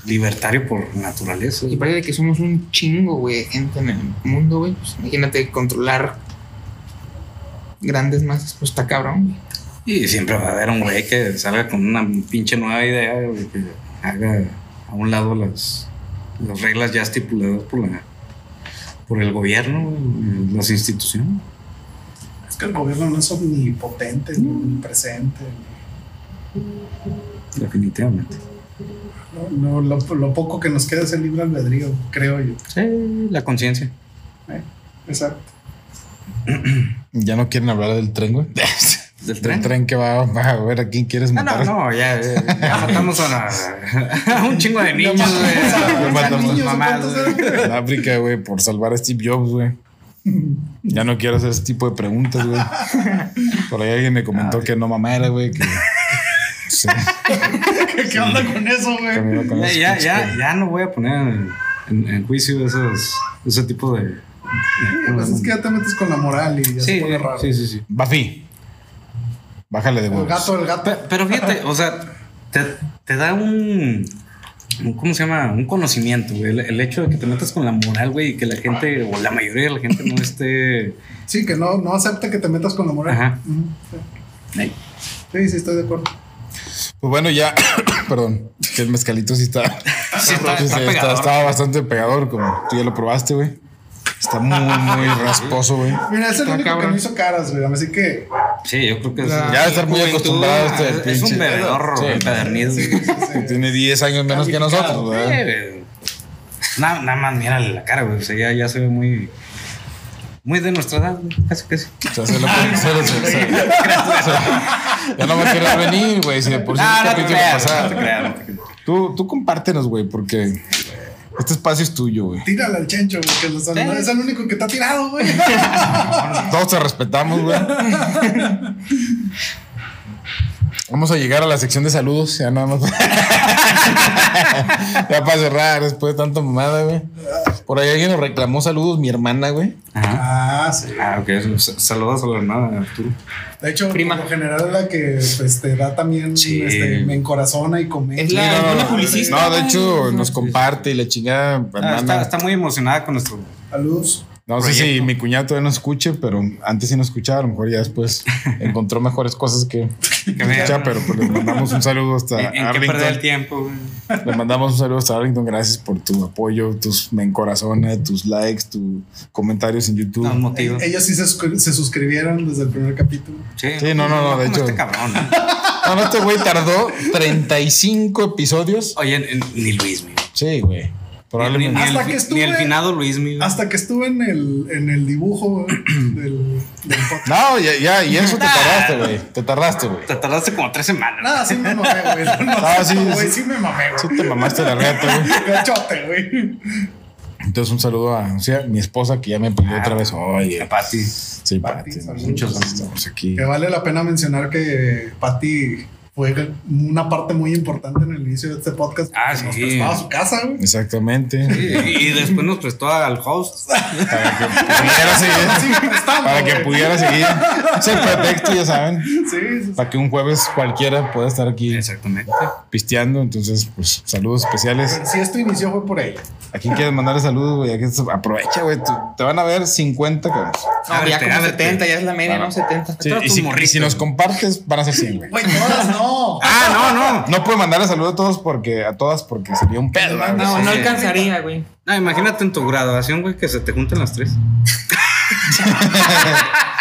libertario por naturaleza. Y parece que somos un chingo, güey, de gente en el mundo, güey. Pues imagínate controlar grandes masas, pues está cabrón, güey. Y siempre va a haber un güey que salga con una pinche nueva idea, que haga a un lado las, las reglas ya estipuladas por, la, por el gobierno, las instituciones. Es que el gobierno no es omnipotente, ni omnipresente. Definitivamente. No, no, lo, lo poco que nos queda es el libre albedrío, creo yo. Sí, la conciencia. ¿eh? Exacto. Ya no quieren hablar del tren, güey. ¿Del Del tren? tren que va, va a ver a quién quieres Ah, matar. no, no, ya, ya, ya matamos a, a un chingo de niños, Ya güey. matamos niños, mamás. En África, güey, por salvar a Steve Jobs, güey. Ya no quiero hacer ese tipo de preguntas, güey. Por ahí alguien me comentó que no mamara, güey. Que, sí, ¿Qué onda con eso, güey? con Ya, ya, ya, no voy a poner en, en- en juicio esos, ese tipo de. Pues es que ya te metes con la moral y ya Sí, se pone raro. sí, sí, sí. Buffy. Bájale de El huevos. gato, el gato. Pe- Pero fíjate, o sea, te, te da un, un- ¿Cómo se llama? Un conocimiento, güey. El, el hecho de que te metas con la moral, güey, y que la gente, o la mayoría de la gente no esté. Sí, que no, no acepta que te metas con la moral. Ajá. Sí. Sí, sí, estoy de acuerdo. Pues bueno, ya, perdón, que el mezcalito sí está, Sí, está, sí, está está- pegador. estaba bastante pegador, como tú ya lo probaste, güey. Está muy, muy rasposo, güey. Mira, es el único que no hizo caras, güey. Así que. Sí, yo creo que es. La- Ya de estar muy acostumbrado a este es, es un pinche- bebedor empedernido. Sí, sí, sí. Tiene 10 años menos que nosotros, güey. Nada, nada más mírale la cara, güey. O sea, ya, ya se ve muy. Muy de nuestra edad, güey. Casi, casi. O sea, se lo puede- Ya no va a querer venir, güey. Si de por sí No, el no te capítulo creas, pasado. no te creas, no te creas. Tú, tú compártenos, güey, porque este espacio es tuyo, güey. Tírale al chencho, güey, que los- es el único que te ha tirado, güey. Todos te respetamos, güey. Vamos a llegar a la sección de saludos, ya nada más. ya para cerrar, después de tanta mamada, güey. Por ahí alguien nos reclamó saludos, mi hermana, güey. Ajá. Ah, sí. Ah, ok. Saludos a la hermana Arturo. De hecho, Prima. por lo general es la que pues, te da también, Sí. este, me encorazona y comenta. Es la- no, publicista, No, de hecho, nos comparte y la chingada, Ah, está, está muy emocionada con nuestro. Saludos. No sé si proyecto. mi cuñado todavía no escuche, pero antes sí no escuchaba, a lo mejor ya después encontró mejores cosas que, Que escuchar, pero pues le mandamos un saludo hasta En, en que perder el Arlington. tiempo, güey. Le mandamos un saludo hasta Arlington, gracias por tu apoyo, tus me encorazona, tus likes, tus comentarios en YouTube. Nos motiva. Ellos sí se, se suscribieron desde el primer capítulo. Sí, Sí, no, no, no, de como hecho. Este cabrón. ¿no? No, no, este güey tardó 35 episodios. Oye, en- ni Luis, mi. Sí, güey. Ni, Probablemente. ni Hasta el, que estuve- ni el finado Luis, mi. Hasta que estuve en el, en el dibujo del, del podcast. No, ya, ya, y eso te tardaste, güey. Te tardaste, güey. Te tardaste como tres semanas. Nada, sí me mamé, güey. No, Ah, sí, sí, güey, sí. sí me mamé, Sí güey. te mamaste la reata, güey. Gachote, güey. Entonces un saludo a o sea, mi esposa que ya me pidió otra vez. Oye, Pati. sí, Pati, Pati. Muchos estamos aquí. Que vale la pena mencionar que Patty fue una parte muy importante en el inicio de este podcast. Ah, porque Nos sí. prestaba su casa, güey. Exactamente. Y, y después nos prestó al host. Para que pudiera seguir. Sí, Para que güey. pudiera seguir. Es el pretexto, ya saben. Sí, sí, sí. Para que un jueves cualquiera pueda estar aquí Exactamente. pisteando. Entonces, pues, saludos especiales. Pero si esto inició fue por ella. ¿A quién quieres mandarle saludos, güey? ¿A quién- Aprovecha, güey. Te van a ver 50 cabrones. No, ya como ábrete. 70, ya es la media. ¿no? 70. Sí, todas y, si, nos compartes, van a ser 100, güey. Güey, todas no. Ah, no, no. No puedo mandarle saludos a todos porque a todas porque sería un pedo. güey. No, no alcanzaría, güey. Ah, imagínate en tu graduación, güey, que se te junten las tres.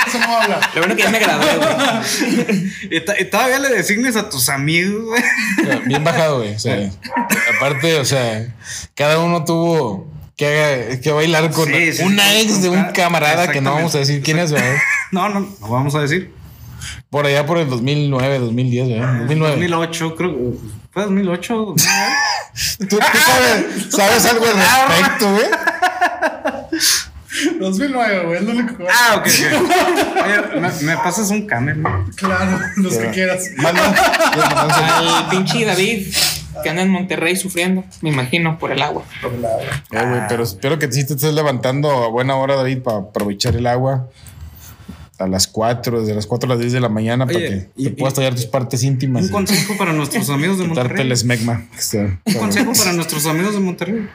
Eso no habla. Lo bueno que ya me gradué, güey. Y, todavía le designes a tus amigos, güey. Bien bajado, güey. O sea, aparte, o sea, cada uno tuvo que, que bailar con Sí, sí, una sí, ex de un camarada que no vamos a decir quién es, ¿verdad? No, no, no vamos a decir. Por allá por el 2009, 2010, ¿verdad? 2009. 2008, creo. ¿Fue 2008? ¿no? ¿Tú, tú sabes, sabes algo al respecto, güey? 2009, güey, es lo único que Ah, ok, ok. Oye, ¿me, me pasas un camel. Claro, los que quieras. Al pinche David, que anda en Monterrey sufriendo, me imagino, por el agua. Por Eh, güey, pero espero que sí te estés levantando a buena hora, David, para aprovechar el agua. A las 4, desde las 4 a las 10 de la mañana, para que y- te puedas tallar tus partes íntimas. Un consejo para nuestros amigos de quitarte Monterrey. el esmegma. está- Un consejo para nuestros amigos de Monterrey.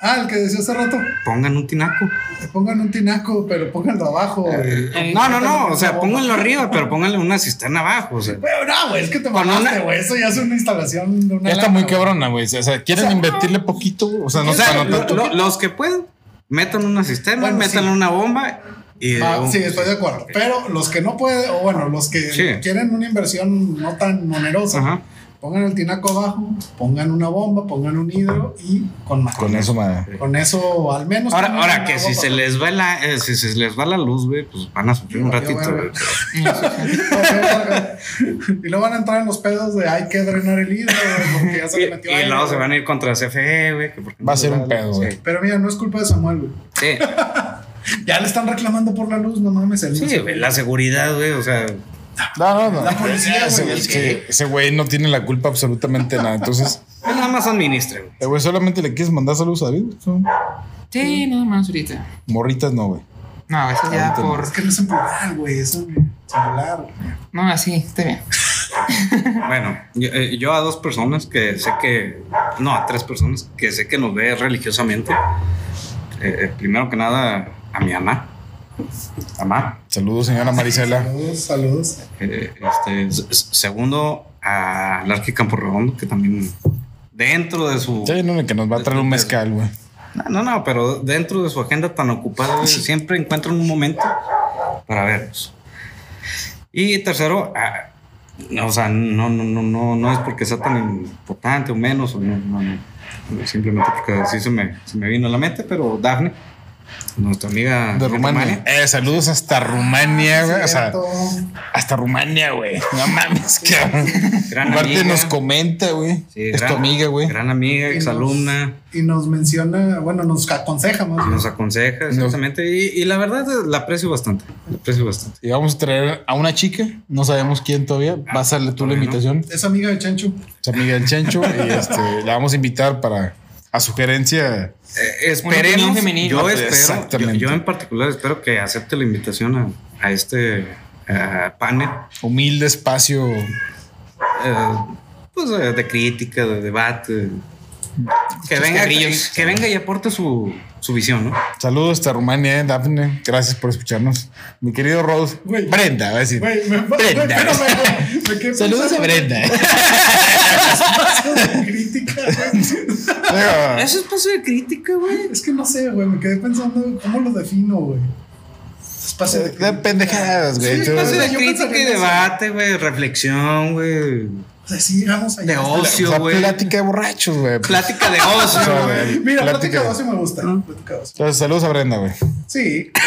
Ah, el que decía hace rato. Pongan un tinaco. Pongan un tinaco, pero pónganlo abajo. güey. Eh, No, no, no. O sea, pónganlo arriba, pero pónganle una cisterna abajo. O sea, Pero no, güey, es que te mamaste, güey. Eso ya es una instalación de una. Ya está lana, muy cabrona, güey. O sea, quieren invertirle poquito. O sea, no o sea, lo- lo- los que pueden, metan una cisterna, Bueno, sí. una bomba y. Ah, un- sí, estoy de acuerdo. Pero los que no pueden, o bueno, los que Sí. quieren una inversión no tan onerosa, Ajá. pongan el tinaco abajo, pongan una bomba, pongan un hidro y con más. Con eso, madre. Con eso, al menos. Ahora, ahora que si se les va la, eh, si se les va la luz, güey, pues van a sufrir un ratito. y luego van a entrar en los pedos de hay que drenar el hidro güey, porque ya se Y, le metió y luego se van a ir contra CFE, güey. Va a ser un pedo, Sí. güey. Pero mira, no es culpa de Samuel, güey. Sí, Ya le están reclamando por la luz, no mames. el sí, güey, la seguridad, güey, o sea, No, no, no. La policía, ese, güey, ese- ese güey no tiene la culpa absolutamente de nada. Entonces, él nada más administre, güey. eh, güey, solamente le quieres mandar saludos a David. Sí, nada más ahorita. Morritas, no, güey. No, eso ya Ahorita no. por. Es que no es en plural, güey. Es en singular. No, así, está bien. Bueno, yo, eh, yo a dos personas que sé que, no, a tres personas que sé que nos ve religiosamente. Eh, eh, primero que nada, a mi mamá. Mamá. Saludos, señora Marisela. Saludos, saludos. Eh, este, segundo, a Larky Campo Redondo, que también dentro de su... Sí, no, que nos va a traer un mezcal, güey. No, no, no, pero dentro de su agenda tan ocupada, siempre encuentran un momento para vernos. Y tercero, no, o sea, no, no, no, no, no es porque sea tan importante o menos, o no, no, no, simplemente porque así se me, se me vino a la mente, pero Dafne, nuestra amiga De Rumania. Eh, saludos hasta Rumania, güey. O sea, hasta Rumania, güey. No mames, cabrón. Gran Aparte amiga. nos comenta, güey. Sí, es gran- tu amiga, güey. Gran amiga, exalumna. Y nos menciona, bueno, nos aconseja más. Nos aconseja, exactamente. Y, y la verdad, la aprecio bastante. La aprecio bastante. Y vamos a traer a una chica. No sabemos quién todavía. Va a hacerle tú la no. invitación. Es amiga de Chancho. Es amiga del Chencho. y este, la vamos a invitar para a sugerencia. Eh, esperemos. femenina. Yo espero. Exactamente. Yo, yo en particular espero que acepte la invitación a, a este eh, panel. Humilde espacio. eh, pues de crítica, de debate. Que venga, que, carrillos. que venga y aporte su, su visión, ¿no? Saludos hasta Rumania, eh, Dafne. Gracias por escucharnos. Mi querido Rose. Brenda, va a decir. Me, Brenda. Me Saludos a Brenda. espacio de crítica, güey. Es paso de crítica, güey. Es que no sé, güey. Me quedé pensando cómo lo defino, güey. Espacio de de pendejadas, güey. Sí, Paso de yo crítica y debate, güey. Reflexión, güey. O sea, sí, llegamos allá. De o ocio, sea, güey. plática de borrachos, güey. Plática de O ocio, sea, güey. Mira, Plática. plática de ocio me gusta. Plática de ocio. Entonces, saludos a Brenda, güey. Sí.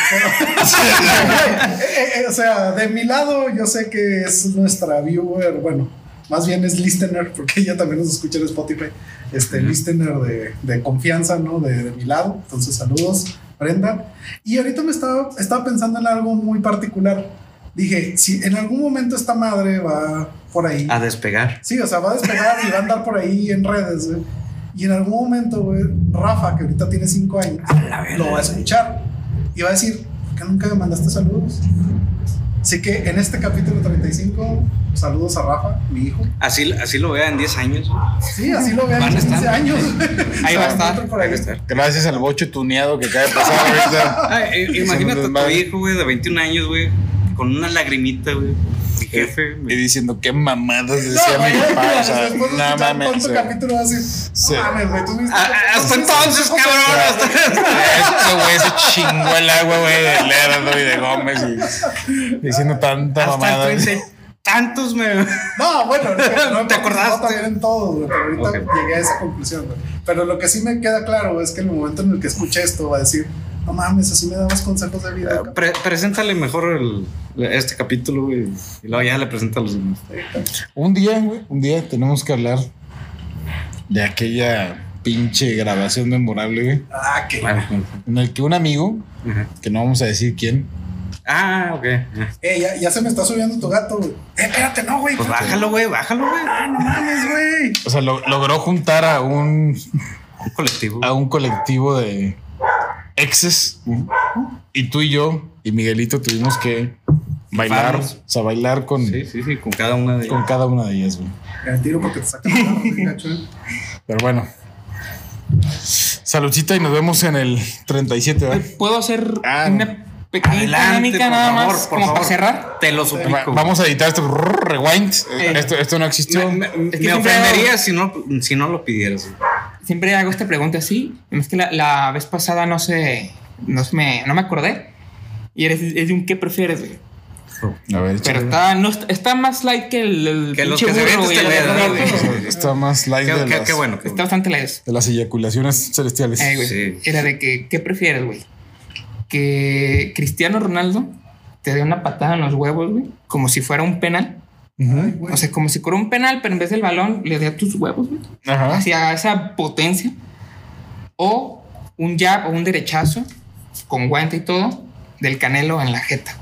Eh, eh, o sea, de mi lado, yo sé que es nuestra viewer, bueno, más bien es listener, porque ella también nos escucha en Spotify. Este, listener de, de confianza, ¿no? De, de mi lado. Entonces, saludos, Brenda. Y ahorita me estaba, estaba pensando en algo muy particular. Dije, si en algún momento esta madre va por ahí. A despegar. Sí, o sea, va a despegar y va a andar por ahí en redes, güey. Y en algún momento, güey, Rafa, que ahorita tiene cinco años, lo va a escuchar y va a decir, ¿por qué nunca me mandaste saludos? Así que en este capítulo 35, saludos a Rafa, mi hijo. Así, así lo vea en 10 años. Sí, así lo Van en a estar. 15 años. Ahí va a estar. Por ahí. Gracias al bocho tuneado que acaba de pasar ahorita. Ay, eh, imagínate a tu hijo, güey, de 21 años, güey, con una lagrimita, güey. Mi jefe. Y diciendo qué mamadas decía No, mi papá. O sea, no mames. capítulo Sí. no mames, güey, tú. Ah, ah, Hasta entonces, cabrón. hasta- Este güey se chingó el agua, güey, de Lerdo y de Gómez y diciendo tanta mamada. tantos me. No, bueno, no ¿Te acordaste? también en todo, güey, pero ahorita llegué a esa conclusión, güey. Pero lo que sí me queda claro es que en el momento en el que escuche esto va a decir, no mames, así me dabas consejos de vida. cabrón". Pre- preséntale mejor el- este capítulo, güey. Y luego ya le presenta a los demás. Un día, güey, un día tenemos que hablar de aquella pinche grabación memorable, güey, Ah, que. Bueno, en el que un amigo, que no vamos a decir quién, Ah, ok. Eh, ya, ya se me está subiendo tu gato, güey. Eh, espérate, no, güey. Pues bájalo, güey, bájalo, güey. No mames, güey. o sea, lo- logró juntar a un, Un colectivo. a un colectivo de exes y tú y yo y Miguelito tuvimos que bailar, o sea, bailar con, Sí, sí, sí, con cada una de con ellas. cada una de ellas, güey. El tiro porque te sacan la mano, güey, gacho, eh. Pero bueno. Saludcita y nos vemos en el 37, ¿verdad? ¿Puedo hacer Ah, una pequeña Adelante, dinámica nada favor, más como favor. para cerrar? Te lo suplico. Vamos a editar esto. Rewind. Esto, esto no existió. Me, me- Es que me siempre ofendería si no, si no lo pidieras. güey. Siempre hago esta pregunta así. Es que la, la vez pasada no sé, no se me, no me acordé. Y eres, es de un qué prefieres, güey. A ver, Pero está, no, está- más light que el, el Que los que se burro, este la güey. Está más light Qué, de, qué- las, qué bueno. Está bueno. bastante light. de las eyaculaciones celestiales. Eh, güey. Sí. Era de que, ¿qué prefieres, güey? Que Cristiano Ronaldo te dé una patada en los huevos, güey, como si fuera un penal. Ay. O sea, como si fuera un penal, pero en vez del balón le dé a tus huevos, güey. Ajá. Hacia esa potencia. O un jab o un derechazo con guante y todo del canelo en la jeta.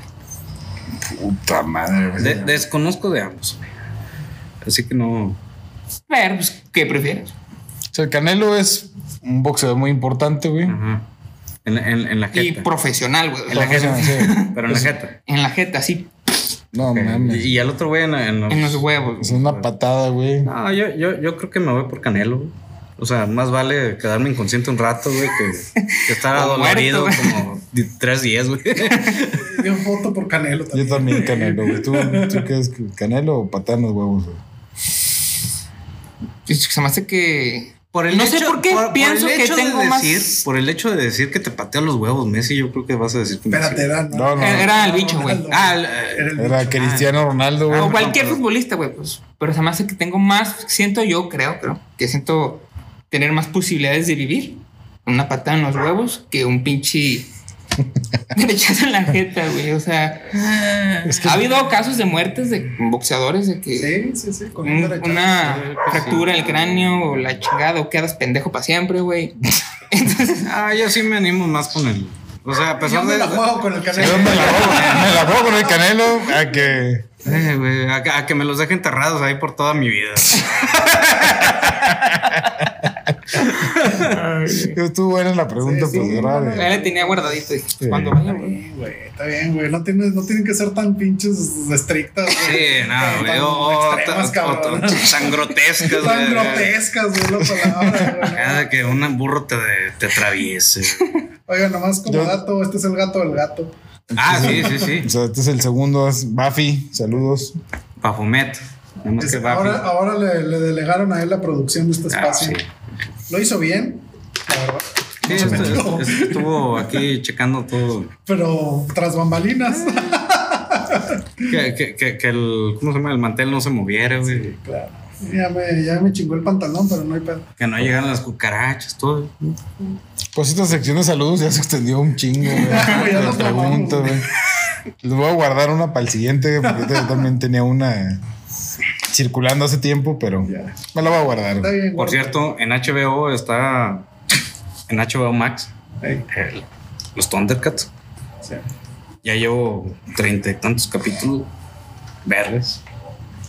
güey. Puta madre. De- desconozco de ambos. güey. Así que no. Pero, pues, ¿qué prefieres? O sea, el Canelo es un boxeador muy importante, güey. Ajá. En, la- en, en la Y jeta. profesional, güey. En la jeta. Sí. Pero en la jeta. En la jeta, así, No Ok. mames. Y, y al otro güey en, en los- en los huevos. Es güey. una patada, güey. No, yo, yo, yo creo que me voy por Canelo. güey. O sea, más vale quedarme inconsciente un rato, güey, que, que estar adolorido muerto, como tres días, güey. Yo voto por Canelo Yo también. también Canelo, güey. ¿Tú, tú qué es? ¿Canelo o patada en los huevos, güey? Pues, Se me hace que. Por No sé por qué pienso el que hecho de tengo más- decir, Por el hecho de decir que te patea los huevos, Messi, yo creo que vas a decir que Espérate, Messi. era, No, no. Era el bicho, güey. Ah, el- Era el. Cristiano Ronaldo, güey. O cualquier pero- futbolista, güey, pues. Pero se me hace que tengo más, siento yo, creo, creo, que siento tener más posibilidades de vivir una patada en los huevos que un pinche derechazo en la jeta, güey. O sea, Es que ha habido casos de muertes de boxeadores de que Sí, sí, sí. Con un una sí, fractura sí. en el cráneo o la chingada o quedas pendejo para siempre, güey. Entonces, Ah, yo sí me animo más con el. O sea, a Yo pesar me de. la juego con el yo Canelo. me la juego, me la juego con el Canelo a que. Eh, güey, a, que- a que me los deje enterrados ahí por toda mi vida. Estuvo buena la pregunta, Sí, sí, pues, no, grave. ya le tenía guardadito. Dije, Sí. cuando vaya, güey. Sí, güey, está bien, güey. No, tienes, no tienen que ser tan pinches estrictas. güey. Sí, no, Tan- güey. tan O, o- extremas, o- cabrón. o- tan grotescas, Tan güey. grotescas, güey, la palabra. güey. Cada que un burro te, te atraviese. Oiga, nomás como Yo- gato, este es el gato del gato. Ah, sí, sí, sí. O sea, este es el segundo, es Buffy. Saludos. Nada Bafi. ahora ahora le, le delegaron a él la producción de este Ah, espacio. sí. Lo hizo bien, la verdad. Sí, estuvo aquí checando todo. Pero tras bambalinas. Que, que, que, que el, ¿cómo se llama? El mantel no se moviera, güey. claro. Ya me, ya me chingó el pantalón, pero no hay pedo. Que no llegaran las cucarachas, todo. Pues esta sección de saludos ya se extendió un chingo, güey. Ya preguntas, mamamos, güey. Les voy a guardar una para el siguiente, güey, porque yo también tenía una circulando hace tiempo, pero Ya. me la voy a guardar. Está bien, Por guarda. cierto, en HBO está. En HBO Max. Ey, el- los Thundercats. sí. Ya llevo treinta y tantos capítulos. Verdes.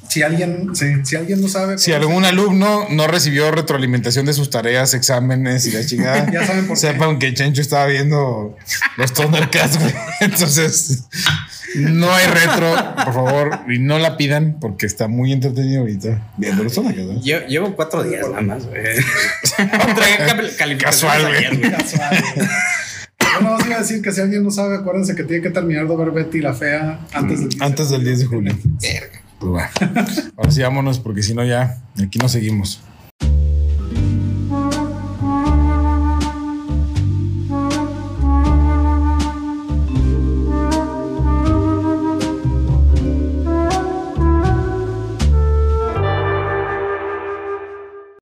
Si alguien, sí, si alguien no sabe. Si algún alumno no recibió retroalimentación de sus tareas, exámenes y la chingada, Ya saben por qué. sepan que Chencho estaba viendo los Thundercats, güey. Entonces, no hay retro, por favor, y no la pidan porque está muy entretenido ahorita viendo los. ¿no? Llevo, llevo cuatro días nada más, Casual. Casual. Yo no os iba a decir que si alguien no sabe, acuérdense que tiene que terminar de ver Betty la Fea antes del Antes del 10 de julio. Verga. Pues bueno, ahora sí vámonos porque si no ya aquí no seguimos.